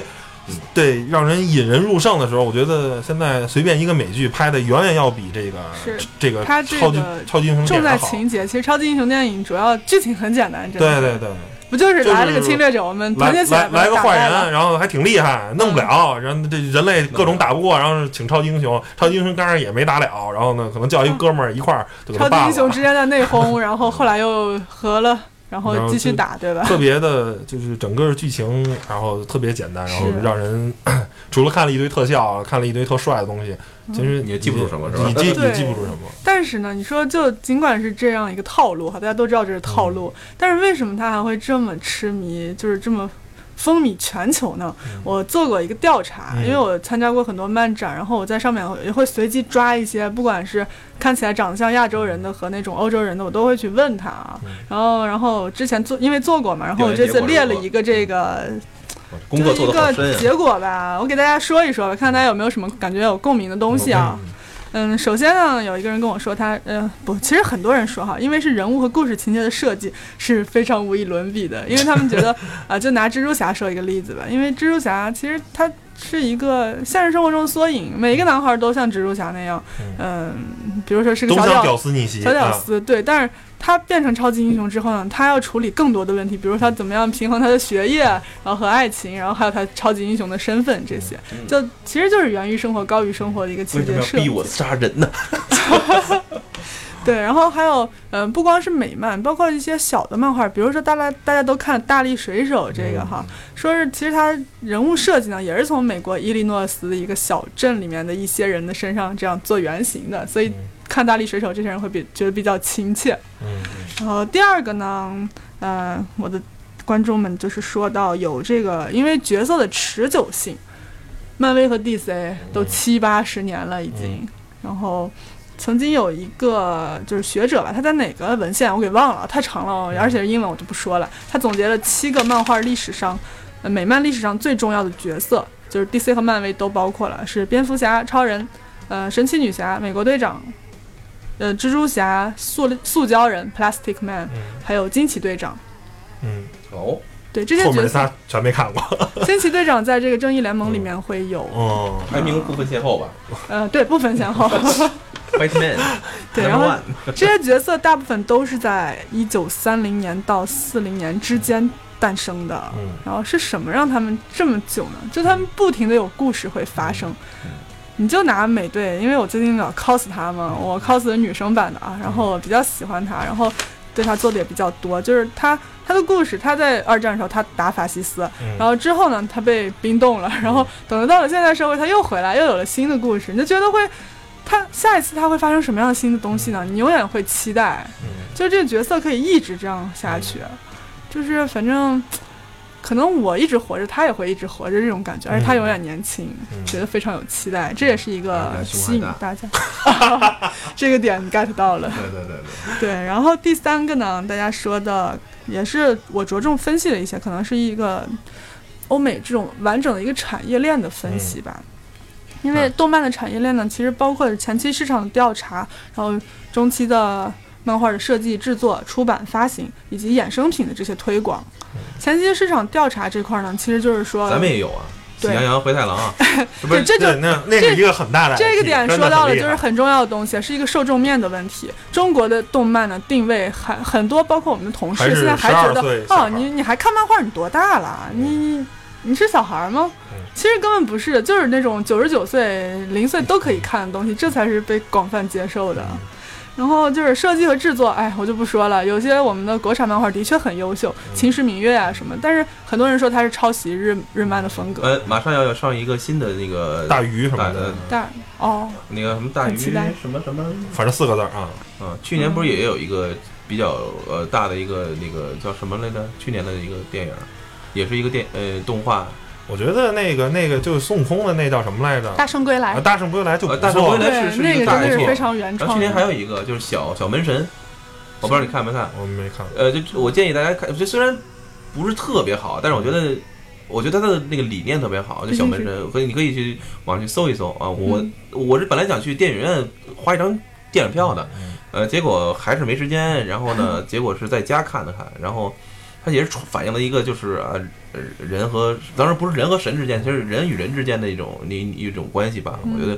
对，让人引人入胜的时候，我觉得现在随便一个美剧拍的远远要比这个是这个它这超级个超级英雄重在电影好。情节，其实超级英雄电影主要剧情很简单，真的。对对对，不就是来了个侵略者，我们来团结起来来来个坏人，然后还挺厉害，弄不了，然后这人类各种打不过，然后请超级英雄，超级英雄当然也没打了，然后呢，可能叫一哥们儿一块儿超级英雄。之间的内讧，然后后来又和了，然后继续打，对吧？特别的，就是整个剧情，然后特别简单，然后让人除了看了一堆特效，看了一堆特帅的东西，其实你也记不住什么是吧你记对你记不住什么。但是呢，你说就尽管是这样一个套路哈，大家都知道这是套路，但是为什么他还会这么痴迷，就是这么风靡全球呢？我做过一个调查，嗯因为我参加过很多漫展，然后我在上面也会随机抓一些，不管是看起来长得像亚洲人的和那种欧洲人的，我都会去问他啊。嗯然后，然后之前做因为做过嘛，然后我这次列了一个这个就一个。结果吧，我给大家说一说吧，看大家有没有什么感觉有共鸣的东西啊。嗯，首先呢，有一个人跟我说他，呃，不，其实很多人说哈，因为是人物和故事情节的设计是非常无与伦比的，因为他们觉得 啊、就拿蜘蛛侠说一个例子吧，因为蜘蛛侠其实他是一个现实生活中的缩影，每一个男孩都像蜘蛛侠那样，嗯，比如说是个小屌丝逆袭，啊小屌丝，对，但是他变成超级英雄之后呢，他要处理更多的问题，比如他怎么样平衡他的学业，然后和爱情，然后还有他超级英雄的身份这些，就其实就是源于生活、高于生活的一个情节设计。要逼我杀人呢？对，然后还有，嗯、不光是美漫，包括一些小的漫画，比如说大家大家都看《大力水手》这个哈，说是其实他人物设计呢，也是从美国伊利诺斯的一个小镇里面的一些人的身上这样做原型的，所以看《大力水手》这些人会比觉得比较亲切。嗯然后第二个呢，呃，我的观众们就是说到有这个，因为角色的持久性，漫威和 DC 都七八十年了已经，然后。曾经有一个就是学者吧，他在哪个文献我给忘了，太长了，而且是英文我就不说了。他总结了七个漫画历史上，呃，美漫历史上最重要的角色，就是 DC 和漫威都包括了，是蝙蝠侠、超人，呃，神奇女侠、美国队长，呃，蜘蛛侠、塑塑胶人 （Plastic Man），还有惊奇队长。嗯，哦，对这些角色，后面仨全没看过。惊奇队长在这个正义联盟里面会有，哦，排名不分先后吧呃，对，不分先后。White Man，对，然后这些角色大部分都是在一九三零年到四零年之间诞生的。嗯然后是什么让他们这么久呢？就他们不停的有故事会发生。你就拿美队，因为我最近老 cos 他嘛，我 cos 的女生版的啊，然后我比较喜欢他，然后对他做的也比较多。就是他他的故事，他在二战的时候他打法西斯，嗯然后之后呢他被冰冻了，然后等到了现代社会他又回来，又有了新的故事，你就觉得会。他下一次他会发生什么样的新的东西呢？你永远会期待，嗯就是这个角色可以一直这样下去，就是反正可能我一直活着，他也会一直活着这种感觉，而且他永远年轻，嗯觉得非常有期待，这也是一个吸引大家。这个点你 get 到了，对对对对，对。然后第三个呢，大家说的也是我着重分析了一些，可能是一个欧美这种完整的一个产业链的分析吧。因为动漫的产业链呢，其实包括前期市场的调查，然后中期的漫画的设计、制作、出版、发行以及衍生品的这些推广。前期市场调查这块呢，其实就是说，咱们也有啊，喜羊羊灰太狼啊，是不？这就对，那那是一个很大的这个点说到了，就是很重要的东西，是一个受众面的问题。中国的动漫呢，定位很很多，包括我们的同事现在还觉得，哦，你你还看漫画，你多大了？你你你是小孩吗嗯？其实根本不是，就是那种九十九岁、零岁都可以看的东西，这才是被广泛接受的。嗯然后就是设计和制作，哎，我就不说了。有些我们的国产漫画的确很优秀，嗯秦时明月啊什么，但是很多人说它是抄袭日日漫的风格。呃，马上要要上一个新的那个大鱼什么的，大哦，那个什么大鱼什么什么反正四个字啊。啊，去年不是也有一个比较呃大的一个那个叫什么来着？去年的一个电影，也是一个电呃动画，我觉得那个那个就是孙悟空的那叫什么来着？大圣归来啊，大圣归来就呃大圣。归来是是，那个一个大作真的是非常原创。然后去年还有一个就是小小门神，我不知道你看没看？我没看。呃，就我建议大家看，这虽然不是特别好，但是我觉得，我觉得他的那个理念特别好，就小门神，可以你可以去网上去搜一搜啊。我嗯我是本来想去电影院花一张电影票的，嗯呃，结果还是没时间，然后呢，结果是在家看的看，然后它也是反映了一个就是啊，人和当然不是人和神之间，其实人与人之间的一种你一种关系吧。我觉得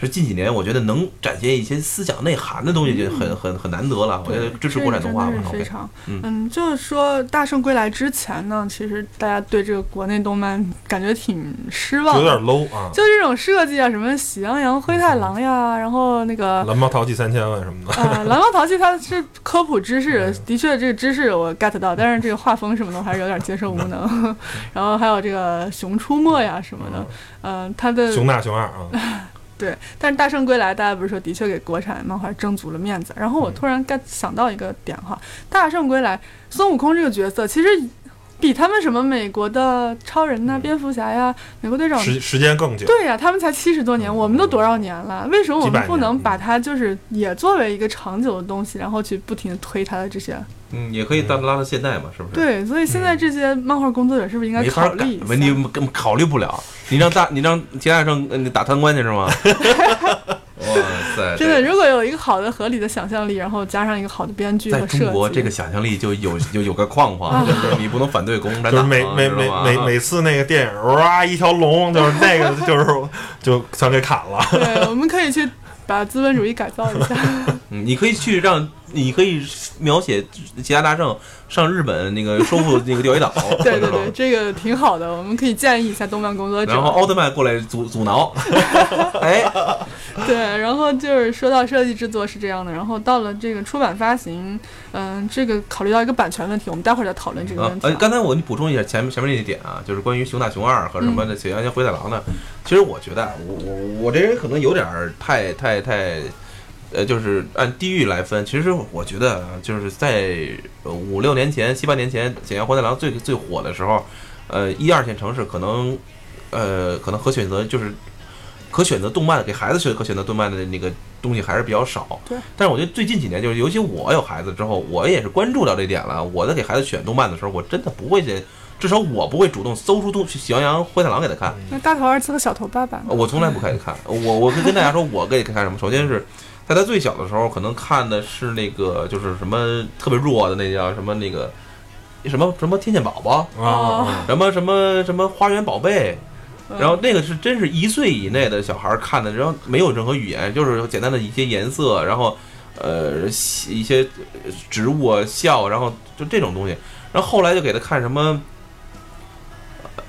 是近几年我觉得能展现一些思想内涵的东西，就很很很难得了。我觉得支持国产动画吧非。常，嗯嗯，就是说《大圣归来》之前呢，其实大家对这个国内动漫感觉挺失望的，有点 low 啊。就这种设计啊，什么喜羊羊、灰太狼呀，然后那个蓝猫淘气三千万什么的，呃，蓝猫淘气它是科普知识，的确这个知识我 get 到，但是这个画风什么的我还是有点接受无能。然后还有这个熊出没呀什么的，嗯，它的熊大熊二啊，对，但是《大圣归来》大家不是说的确给国产漫画挣足了面子。然后我突然 get 想到一个点哈，《大圣归来》孙悟空这个角色其实比他们什么美国的超人呐、蝙蝠侠呀、美国队长。时时间更久。对呀、他们才七十多年，我们都多少年了？为什么我们不能把它就是也作为一个长久的东西，然后去不停的推它的这些？嗯，也可以拉拉到现代嘛，是不是？，对，所以现在这些漫画工作者是不是应该考虑一，下？你根本考虑不了。你让大，你让其他生呃你打贪官去是吗？哇塞，真的，如果有一个好的合理的想象力，然后加上一个好的编剧在和设计，中国这个想象力就有 有有个框框，就是你不能反对共产就是党，每每每每每次那个电影，哇，一条龙，就是 那个就是就全给砍了。对，我们可以去把资本主义改造一下。嗯，你可以去让，你可以描写吉他大圣上日本那个收复那个钓鱼岛，对对对，这个挺好的，我们可以建议一下动漫工作者。然后奥特曼过来阻阻挠，哎，对，然后就是说到设计制作是这样的，然后到了这个出版发行，嗯、这个考虑到一个版权问题，我们待会儿再讨论这个啊问，题。刚才我你补充一下前面前面那一点啊，就是关于熊大熊二和什么的嗯雪原灰太狼的。其实我觉得啊我我我这人可能有点儿太太太，呃，就是按地域来分。其实我觉得啊就是在呃五六年前、七八年前，喜羊羊灰太狼最最火的时候，呃，一二线城市可能呃可能可选择就是可选择动漫给孩子选可选择动漫的那个东西还是比较少。对。但是我觉得最近几年，就是尤其我有孩子之后，我也是关注到这点了。我在给孩子选动漫的时候，我真的不会去，至少我不会主动搜出东《喜羊羊灰太狼》给他看。那大头儿子和小头爸爸呢？我从来不给他看。我我可以跟大家说，我给他看什么？首先是在他最小的时候，可能看的是那个就是什么特别弱的那叫什么那个什么什么天线宝宝，啊，什么什么什么花园宝贝。嗯然后那个是真是一岁以内的小孩儿看的，然后没有任何语言，就是简单的一些颜色，然后呃一些呃植物啊笑，然后就这种东西。然后后来就给他看什么，呃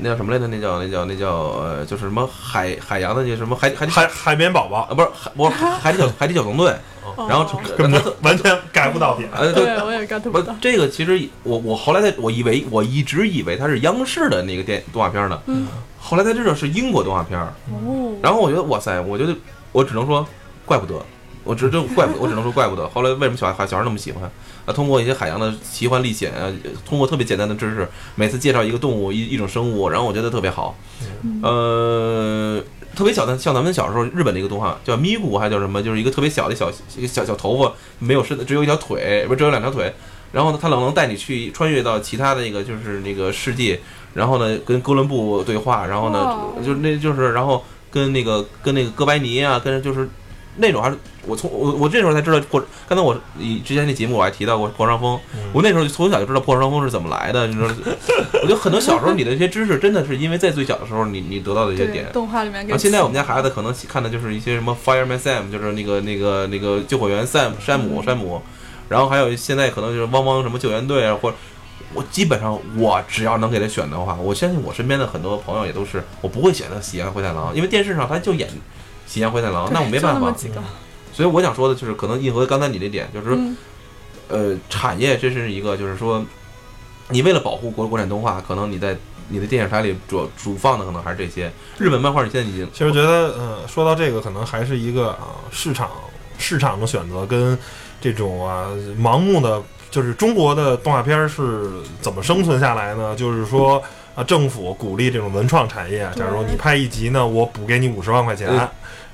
那叫什么来着？那叫那叫那叫呃，就是什么海海洋的那什么海海海海绵宝宝啊，不是海不是海底小海底小纵队，哦 然后根完全改不到点。呃对，我也 get 不不到。，这个其实我我后来才我以为我一直以为它是央视的那个电动画片呢，嗯后来才知道是英国动画片。哦，然后我觉得哇塞，我觉得我只能说怪不得，我只就怪不得，我只能说怪不得。后来为什么小孩小孩那么喜欢？啊，通过一些海洋的奇幻历险啊，通过特别简单的知识，每次介绍一个动物一一种生物，然后我觉得特别好。呃，特别小的，像咱们小时候日本的一个动画叫咪咕，还叫什么？就是一个特别小的小一个小小头发，没有身，只有一条腿，不是只有两条腿。然后呢，他能能带你去穿越到其他的那个就是那个世界，然后呢跟哥伦布对话，然后呢就那就是然后跟那个跟那个哥白尼啊，跟就是那种还是我从我我这时候才知道破，刚才我以之前那节目我还提到过破伤风，我那时候从小就知道破伤风是怎么来的，你知道，我觉得很多小时候你的一些知识真的是因为在最小的时候你你得到的一些点，动画里面给然后现在我们家孩子可能看的就是一些什么 Fireman Sam，就是那个那个那个救火员 Sam 山姆山姆，然后还有现在可能就是汪汪什么救援队啊，或者我基本上我只要能给他选的话，我相信我身边的很多朋友也都是，我不会选择《喜羊灰太狼》，因为电视上他就演《喜羊灰太狼》，那我没办法。所以我想说的就是，可能印和刚才你那点，就是说嗯，呃，产业这是一个，就是说，你为了保护国国产动画，可能你在你的电视台里主主放的可能还是这些日本漫画，你现在已经其实觉得，呃，说到这个，可能还是一个啊、市场市场的选择跟这种啊盲目的，就是中国的动画片儿是怎么生存下来呢？就是说啊，政府鼓励这种文创产业，假如你拍一集呢，我补给你五十万块钱。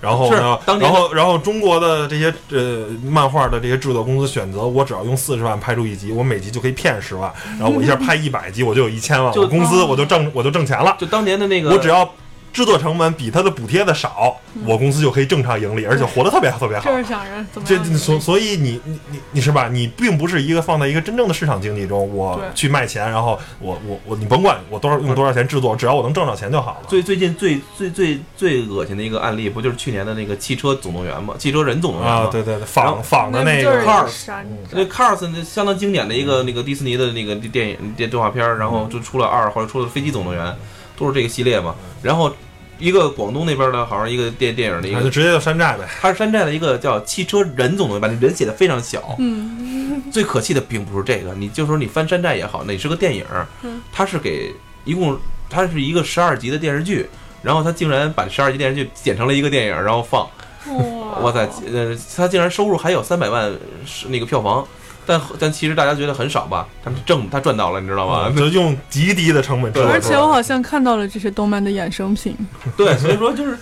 嗯然后呢然后然后中国的这些呃漫画的这些制作公司选择，我只要用四十万拍出一集，我每集就可以骗十万，然后我一下拍一百集，我就有一千万，我公司哦我就挣我就挣钱了。就当年的那个，我只要制作成本比它的补贴的少，我公司就可以正常盈利，而且活得特别特别好就。是想着怎么所所以你你你你是吧？你并不是一个放在一个真正的市场经济中，我去卖钱，然后我我我你甭管我多少用多少钱制作，只要我能挣着钱就好了。最最近最最最最恶心的一个案例，不就是去年的那个汽车总动员吗？汽车人总动员吗？啊，对对对，仿仿的那个 Cars 那 Cars 那相当经典的一个那个迪士尼的那个电影电动画片，然后就出了二或者出了飞机总动员，都是这个系列嘛。然后一个广东那边的，好像一个电电影的一个，就直接叫山寨呗。他是山寨的一个叫汽车人总动员，把那人写的非常小。嗯，最可气的并不是这个，你就说你翻山寨也好，那是个电影儿嗯，它是给一共他是一个十二集的电视剧，然后他竟然把十二集电视剧剪成了一个电影，然后放。哇，哇塞，呃，他竟然收入还有三百万是那个票房，但但其实大家觉得很少吧？他挣他赚到了，你知道吗？就用极低的成本制作出来。而且我好像看到了这些动漫的衍生品，对，所以说就是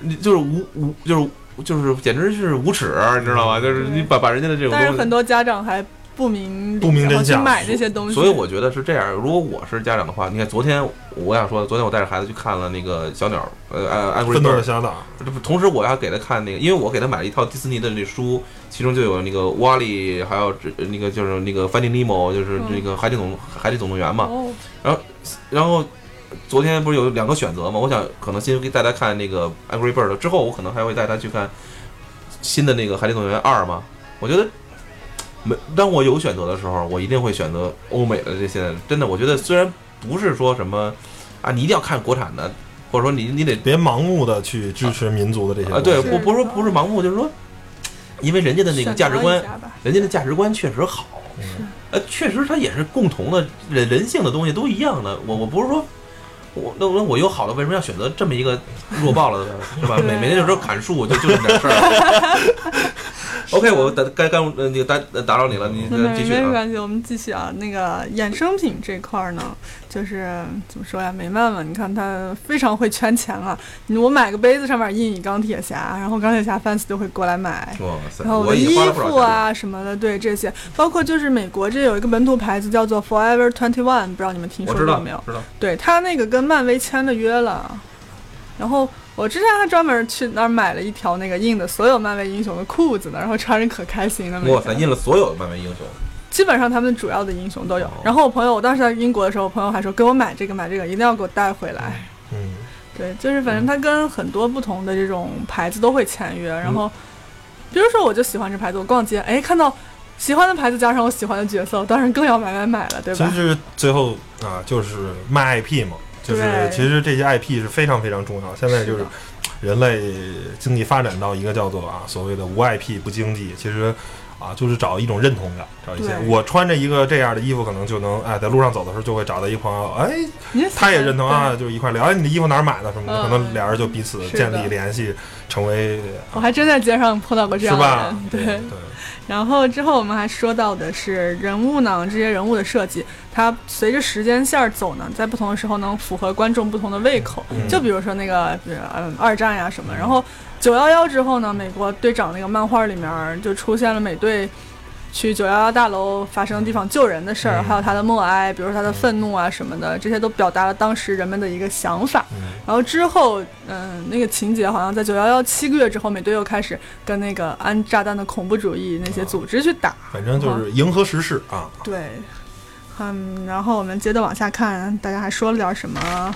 你就是无无就是就是简直是无耻，你知道吗？就是你把把人家的这种东西，但是很多家长还不明理不明真相买这些东西。所以我觉得是这样。如果我是家长的话，你看昨天我想说，昨天我带着孩子去看了那个小鸟，呃，同时我要给他看那个，因为我给他买了一套迪士尼的那书，其中就有那个瓦力，还有这那个就是那个 Finding Nemo，就是那个海底总海底总动员嘛。哦，然后昨天不是有两个选择嘛？我想可能先给带他看那个 Angry Bird，之后我可能还会带他去看新的那个海底总动员二嘛。我觉得没，当我有选择的时候，我一定会选择欧美的这些。真的，我觉得虽然不是说什么啊，你一定要看国产的，或者说你你得别盲目的去支持民族的这些啊，对，东西不不是说不是盲目，就是说，因为人家的那个价值观人家的价值观确实好，嗯呃，确实它也是共同的人人性的东西都一样的。我我不是说。我那我我有好的，为什么要选择这么一个弱爆了的，是吧？每每天就说砍树，就就这么点事儿。OK，我打该干呃那个打打扰你了，你没继续啊。没关系，我们继续啊。那个衍生品这块儿呢，就是怎么说呀？美漫嘛，你看它非常会圈钱啊。我买个杯子上面印一钢铁侠，然后钢铁侠 fans 就会过来买。哇塞，然后我已衣。服啊什么的，对这些，包括就是美国这有一个本土牌子叫做 Forever Twenty One，不知道你们听说过没有？知道。对他那个跟漫威签了约了，然后我之前还专门去那儿买了一条那个印的所有漫威英雄的裤子呢，然后穿着可开心了。每哇塞，印了所有的漫威英雄。基本上他们主要的英雄都有哦。然后我朋友，我当时在英国的时候，我朋友还说给我买这个买这个，一定要给我带回来。嗯，对，就是反正他跟很多不同的这种牌子都会签约，然后比如说我就喜欢这牌子，我逛街，哎，看到喜欢的牌子加上我喜欢的角色，我当然更要买买买了，对吧？其实最后啊，就是卖 IP 嘛，就是其实这些 IP 是非常非常重要。现在就是人类经济发展到一个叫做啊所谓的无 IP 不经济，其实啊就是找一种认同感，找一些我穿着一个这样的衣服，可能就能哎在路上走的时候就会找到一个朋友，哎他也认同啊，就一块聊，哎你的衣服哪儿买的什么的，嗯可能俩人就彼此建立联系，成为我还真在街上碰到过这样的是吧人，？对。对，然后之后我们还说到的是人物呢，这些人物的设计，它随着时间线儿走呢，在不同的时候能符合观众不同的胃口。嗯就比如说那个，嗯二战呀什么，然后九幺幺之后呢，美国队长那个漫画里面儿就出现了美队。去九幺幺大楼发生的地方救人的事儿，嗯还有他的默哀，比如说他的愤怒啊什么的，这些都表达了当时人们的一个想法。嗯然后之后，嗯，那个情节好像在九幺幺七个月之后，美队又开始跟那个安炸弹的恐怖主义那些组织去打。反正就是迎合时事啊。对，嗯，然后我们接着往下看，大家还说了点什么？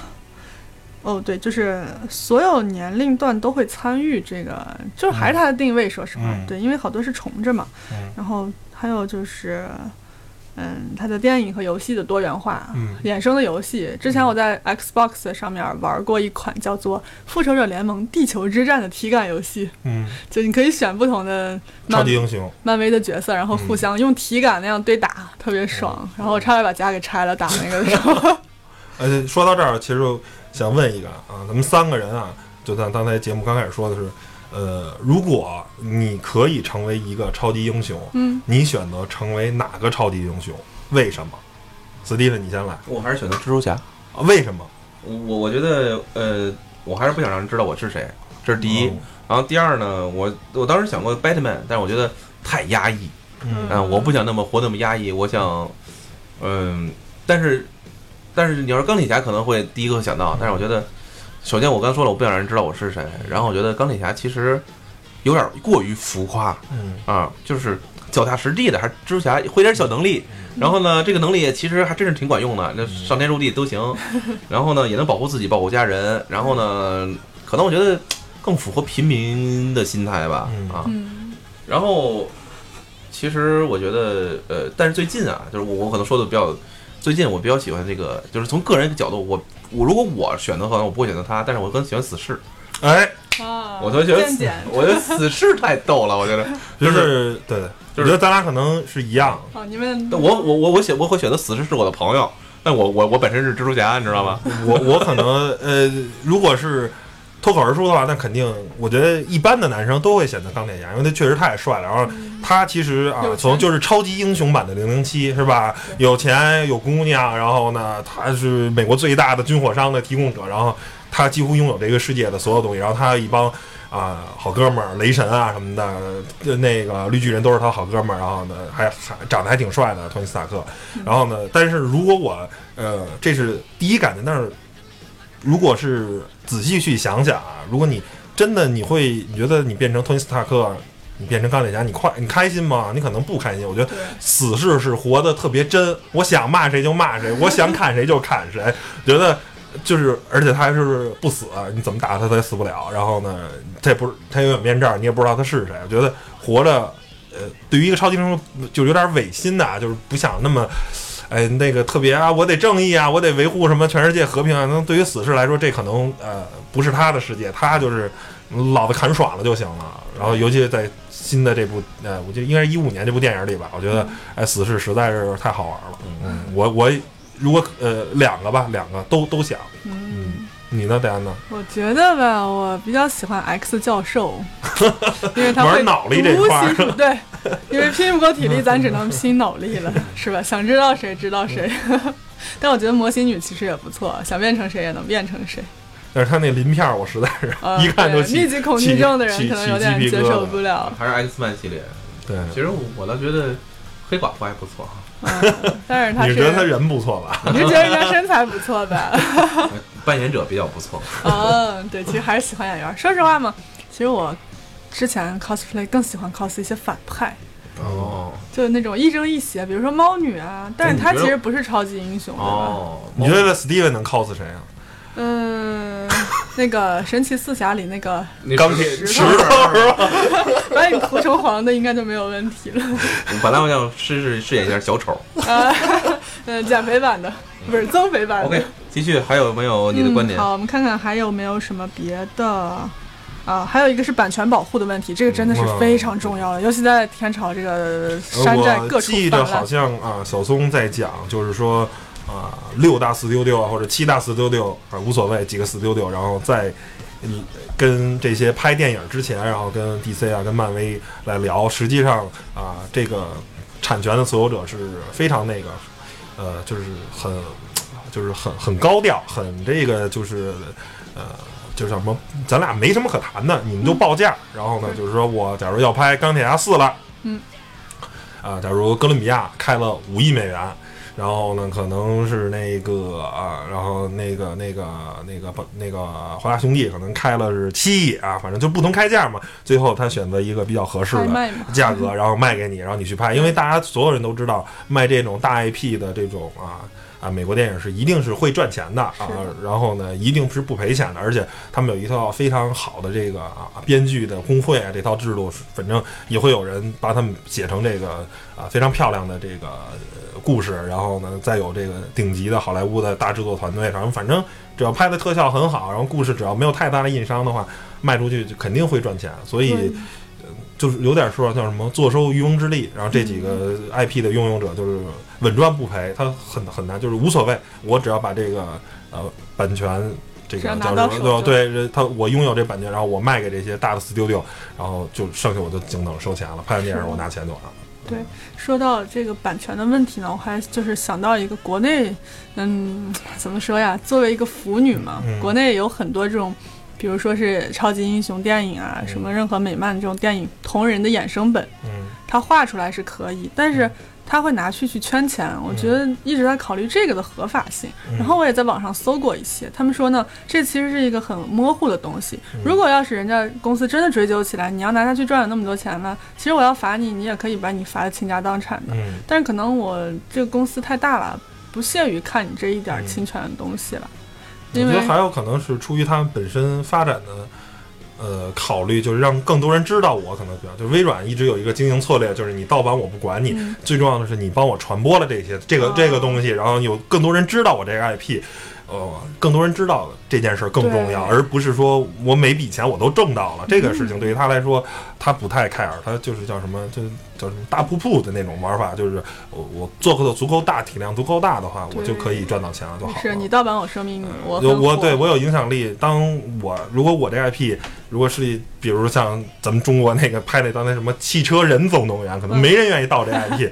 哦，对，就是所有年龄段都会参与这个，就是还是它的定位，说实话，嗯对，因为好多是重着嘛。嗯然后还有就是，嗯，它的电影和游戏的多元化，嗯衍生的游戏。之前我在 Xbox 上面玩过一款叫做《复仇者联盟：地球之战》的体感游戏，嗯，就你可以选不同的超级英雄，漫威的角色，然后互相用体感那样对打，特别爽。然后我差点把家给拆了，打那个的时候。呃，说到这儿，其实我想问一个啊，咱们三个人啊，就像刚才节目刚开始说的是，呃，如果你可以成为一个超级英雄，嗯，你选择成为哪个超级英雄？为什么？斯蒂芬，你先来。我还是选择蜘蛛侠。啊为什么？我我觉得，呃，我还是不想让人知道我是谁，这是第一。嗯然后第二呢，我我当时想过 Batman，但是我觉得太压抑，嗯嗯、我不想那么活那么压抑，我想，嗯，但是但是你要是钢铁侠可能会第一个想到，但是我觉得，首先我刚说了，我不想让人知道我是谁，然后我觉得钢铁侠其实有点过于浮夸嗯啊，就是脚踏实地的，还是蜘蛛侠会点小能力。然后呢，这个能力其实还真是挺管用的，那上天入地都行。然后呢，也能保护自己，保护家人。然后呢，可能我觉得更符合平民的心态吧，嗯啊。嗯然后，其实我觉得，呃，但是最近啊，就是我我可能说的比较，最近我比较喜欢这个，就是从个人角度，我我如果我选择，可能我不会选择他，但是我更喜欢死侍。哎，啊，我都觉得死，我觉得死侍太逗了，我觉得。就就是对，就是我觉得咱俩可能是一样。好，你们我我我我选我会选择死侍是我的朋友，但我我我本身是蜘蛛侠，你知道吗？我我可能呃，如果是脱口而出的话，那肯定，我觉得一般的男生都会选择钢铁侠，因为他确实太帅了。然后他其实啊从就是超级英雄版的零零七是吧？有钱有姑娘，然后呢，他是美国最大的军火商的提供者，然后他几乎拥有这个世界的所有东西，然后他一帮啊好哥们儿，雷神啊什么的，那个绿巨人都是他好哥们儿，然后呢还还长得还挺帅的托尼斯塔克，然后呢，但是如果我呃这是第一感觉，但是如果是仔细去想想啊，如果你真的你会你觉得你变成托尼斯塔克。你变成钢铁侠，你快你开心吗？你可能不开心。我觉得死是是活得特别真，我想骂谁就骂谁，我想砍谁就砍谁。觉得就是，而且他还是不死，你怎么打他他也死不了。然后呢，他也不是他有面罩，你也不知道他是谁。我觉得活着，呃，对于一个超级英雄就有点违心的啊，就是不想那么。哎，那个特别啊，我得正义啊，我得维护什么全世界和平啊。那对于死侍来说，这可能呃不是他的世界，他就是老子砍爽了就行了。然后尤其在新的这部呃，我觉得应该是一五年这部电影里吧，我觉得哎死侍实在是太好玩了。嗯，我我如果呃两个吧，两个都都想。嗯，你呢，戴安娜？我觉得吧，我比较喜欢 X 教授，因为他会玩脑力这块儿，对，因为拼不过体力，咱只能拼脑力了，是吧？想知道谁知道谁。但我觉得魔形女其实也不错，想变成谁也能变成谁。但是他那鳞片儿，我实在是、呃 一看就起密集恐惧症的人可能有点接受不了。还是 X Man 系列。对，其实我我倒觉得黑寡妇还不错哈，嗯，但是他是你是觉得他人不错吧？你是觉得人家身材不错吧？扮演者比较不错。嗯，对，其实还是喜欢演员。说实话嘛，其实我之前 cosplay 更喜欢 cos 一些反派，哦就是那种亦正亦邪，比如说猫女啊，但是她其实不是超级英雄，对吧？哦，你觉得 Steven 能 cos 谁啊？嗯，那个神奇四侠里那个钢铁石石头是吧？把你涂成黄的，应该就没有问题了。本来我想试试饰演一下小丑。啊，嗯，减肥版的不是增肥版的。OK，继续，还有没有你的观点嗯？？好，我们看看还有没有什么别的。啊，还有一个是版权保护的问题，这个真的是非常重要的，尤其在天朝这个山寨各我处记得好。像啊，小松在讲，就是说啊，六大四丢丢啊，或者七大四丢丢啊，无所谓，几个四丢丢，然后在嗯跟这些拍电影之前，然后跟 DC 啊、跟漫威来聊，实际上啊，这个产权的所有者是非常那个，呃，就是很就是很很高调，很这个就是呃。就是什么，咱俩没什么可谈的，你们就报价。然后呢，就是说我假如要拍《钢铁侠四》了，嗯，啊，假如哥伦比亚开了五亿美元，然后呢，可能是那个啊，然后那个那个那个不那个华大兄弟可能开了是七亿啊，反正就不同开价嘛。最后他选择一个比较合适的价格，然后卖给你，然后你去拍，因为大家所有人都知道卖这种大 IP 的这种啊。啊，美国电影是一定是会赚钱的啊的，然后呢，一定是不赔钱的，而且他们有一套非常好的这个啊编剧的工会啊，这套制度，反正也会有人把他们写成这个啊非常漂亮的这个、呃故事，然后呢，再有这个顶级的好莱坞的大制作团队，然后反正只要拍的特效很好，然后故事只要没有太大的硬伤的话，卖出去就肯定会赚钱，所以。对。就是有点说叫什么坐收渔翁之利，然后这几个 IP 的拥有者就是稳赚不赔，他很很难，就是无所谓，我只要把这个呃版权这个拿叫什么对对，他我拥有这版权，然后我卖给这些大的 studio，然后就剩下我就静等收钱了，拍完电影我拿钱就完了。对，说到这个版权的问题呢，我还就是想到一个国内，嗯，怎么说呀？作为一个腐女嘛，嗯。国内有很多这种，比如说是超级英雄电影啊，什么任何美漫这种电影同人的衍生本，嗯。它画出来是可以，但是他会拿去去圈钱。我觉得一直在考虑这个的合法性。嗯然后我也在网上搜过一些，他们说呢，这其实是一个很模糊的东西。嗯如果要是人家公司真的追究起来，你要拿它去赚了那么多钱呢，其实我要罚你，你也可以把你罚的倾家荡产的。嗯但是可能我这个公司太大了，不屑于看你这一点嗯侵权的东西了。我因为觉得还有可能是出于他们本身发展的。呃，考虑就是让更多人知道我可能比较，就微软一直有一个经营策略，就是你盗版我不管你，嗯。最重要的是你帮我传播了这些这个、哦。这个东西，然后有更多人知道我这个 IP，呃，更多人知道这件事儿更重要，而不是说我每笔钱我都挣到了，这个事情对于他来说，他不太 care，他就是叫什么，就叫什么大瀑布的那种玩法，就是我我做的足够大，体量足够大的话，我就可以赚到钱了就好了。是你盗版我说明我就很火我对我有影响力。当我如果我这 IP 如果是比如像咱们中国那个拍那当年什么汽车人总动员，可能嗯没人愿意盗这 IP，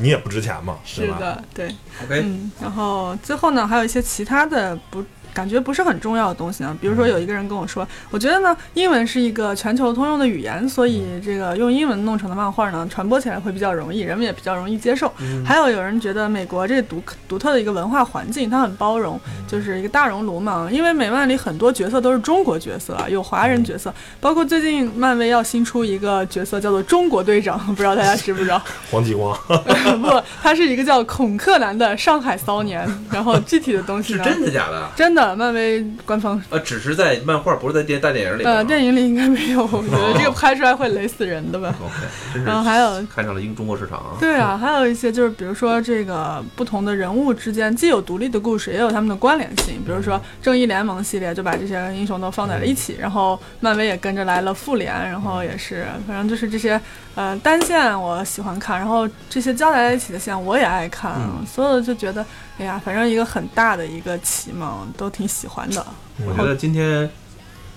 你也不值钱嘛，是吧？是的，对。OK，嗯，然后最后呢，还有一些其他的不感觉不是很重要的东西呢？比如说有一个人跟我说，我觉得呢，英文是一个全球通用的语言，所以这个用英文弄成的漫画呢，传播起来会比较容易，人们也比较容易接受。还有有人觉得美国这独独特的一个文化环境，它很包容，就是一个大熔炉嘛。因为美漫里很多角色都是中国角色，有华人角色，包括最近漫威要新出一个角色叫做中国队长，不知道大家知不知道？黄继光，不，他是一个叫孔克兰的上海骚年。然后具体的东西是呢？真的假的？真的，漫威官方呃，只是在漫画，不是在电大电影里。呃，电影里应该没有，我觉得这个拍出来会雷死人的吧。OK，然后还有看上了英中国市场啊。对啊，还有一些就是，比如说这个不同的人物之间既有独立的故事，也有他们的关联性。比如说正义联盟系列就把这些英雄都放在了一起，然后漫威也跟着来了复联，然后也是，反正就是这些呃单线我喜欢看，然后这些交在一起的线我也爱看，嗯所有的就觉得哎呀，反正一个很大的一个启蒙，都挺喜欢的。我觉得今天，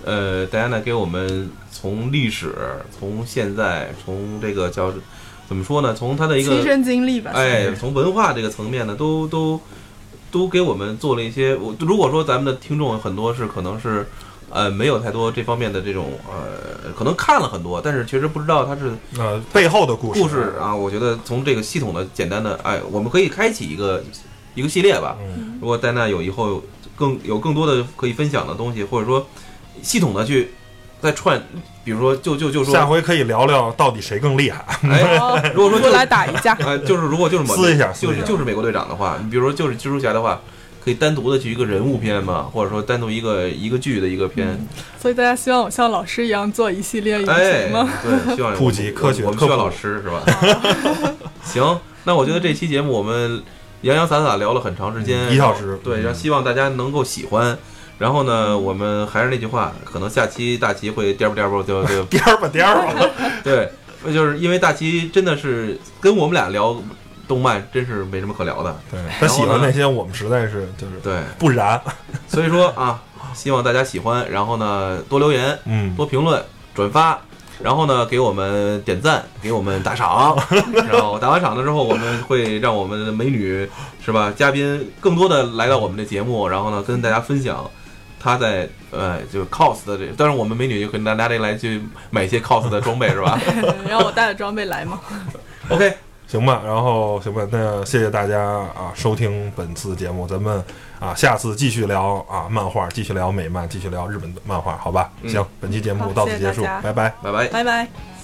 呃，戴安娜给我们从历史，从现在，从这个叫怎么说呢？从他的一个亲身经历吧，哎，从文化这个层面呢，都都都给我们做了一些。我如果说咱们的听众很多是可能是呃没有太多这方面的这种呃，可能看了很多，但是确实不知道它是呃，背后的故事，故事啊。我觉得从这个系统的简单的，哎，我们可以开启一个一个系列吧。嗯，如果戴娜有以后更有更多的可以分享的东西，或者说系统的去再串，比如说就就就说下回可以聊聊到底谁更厉害。哎，哦 如果说就来打一架，啊，就是如果就是某撕一下就撕一下是就是美国队长的话，你比如说就是蜘蛛侠的话，可以单独的去一个人物片嘛，或者说单独一个一个剧的一个片，所以大家希望我像老师一样做一系列影哎评吗？，对，希望 普及科学我们需要老师是吧？行，那我觉得这期节目我们洋洋洒洒聊了很长时间，一小时对，嗯然后希望大家能够喜欢。然后呢，我们还是那句话，可能下期大齐会颠吧颠吧就就 颠儿吧颠儿吧，对，就是因为大齐真的是跟我们俩聊动漫，真是没什么可聊的。对他喜欢那些，我们实在是就是对，不然。所以说啊，希望大家喜欢，然后呢多留言、嗯，多评论、转发，然后呢给我们点赞，给我们打赏，然后打完赏了之后，我们会让我们的美女是吧嘉宾更多的来到我们的节目，然后呢跟大家分享。她在呃，就 cos 的这，当然我们美女就跟大家来去买一些 cos 的装备是吧 让我带着装备来吗？？OK，行吧，然后行吧，那谢谢大家啊收听本次节目，咱们啊下次继续聊啊漫画，继续聊美漫，继续聊日本的漫画，好吧？嗯行，本期节目到此结束谢谢，拜拜。拜拜。拜拜。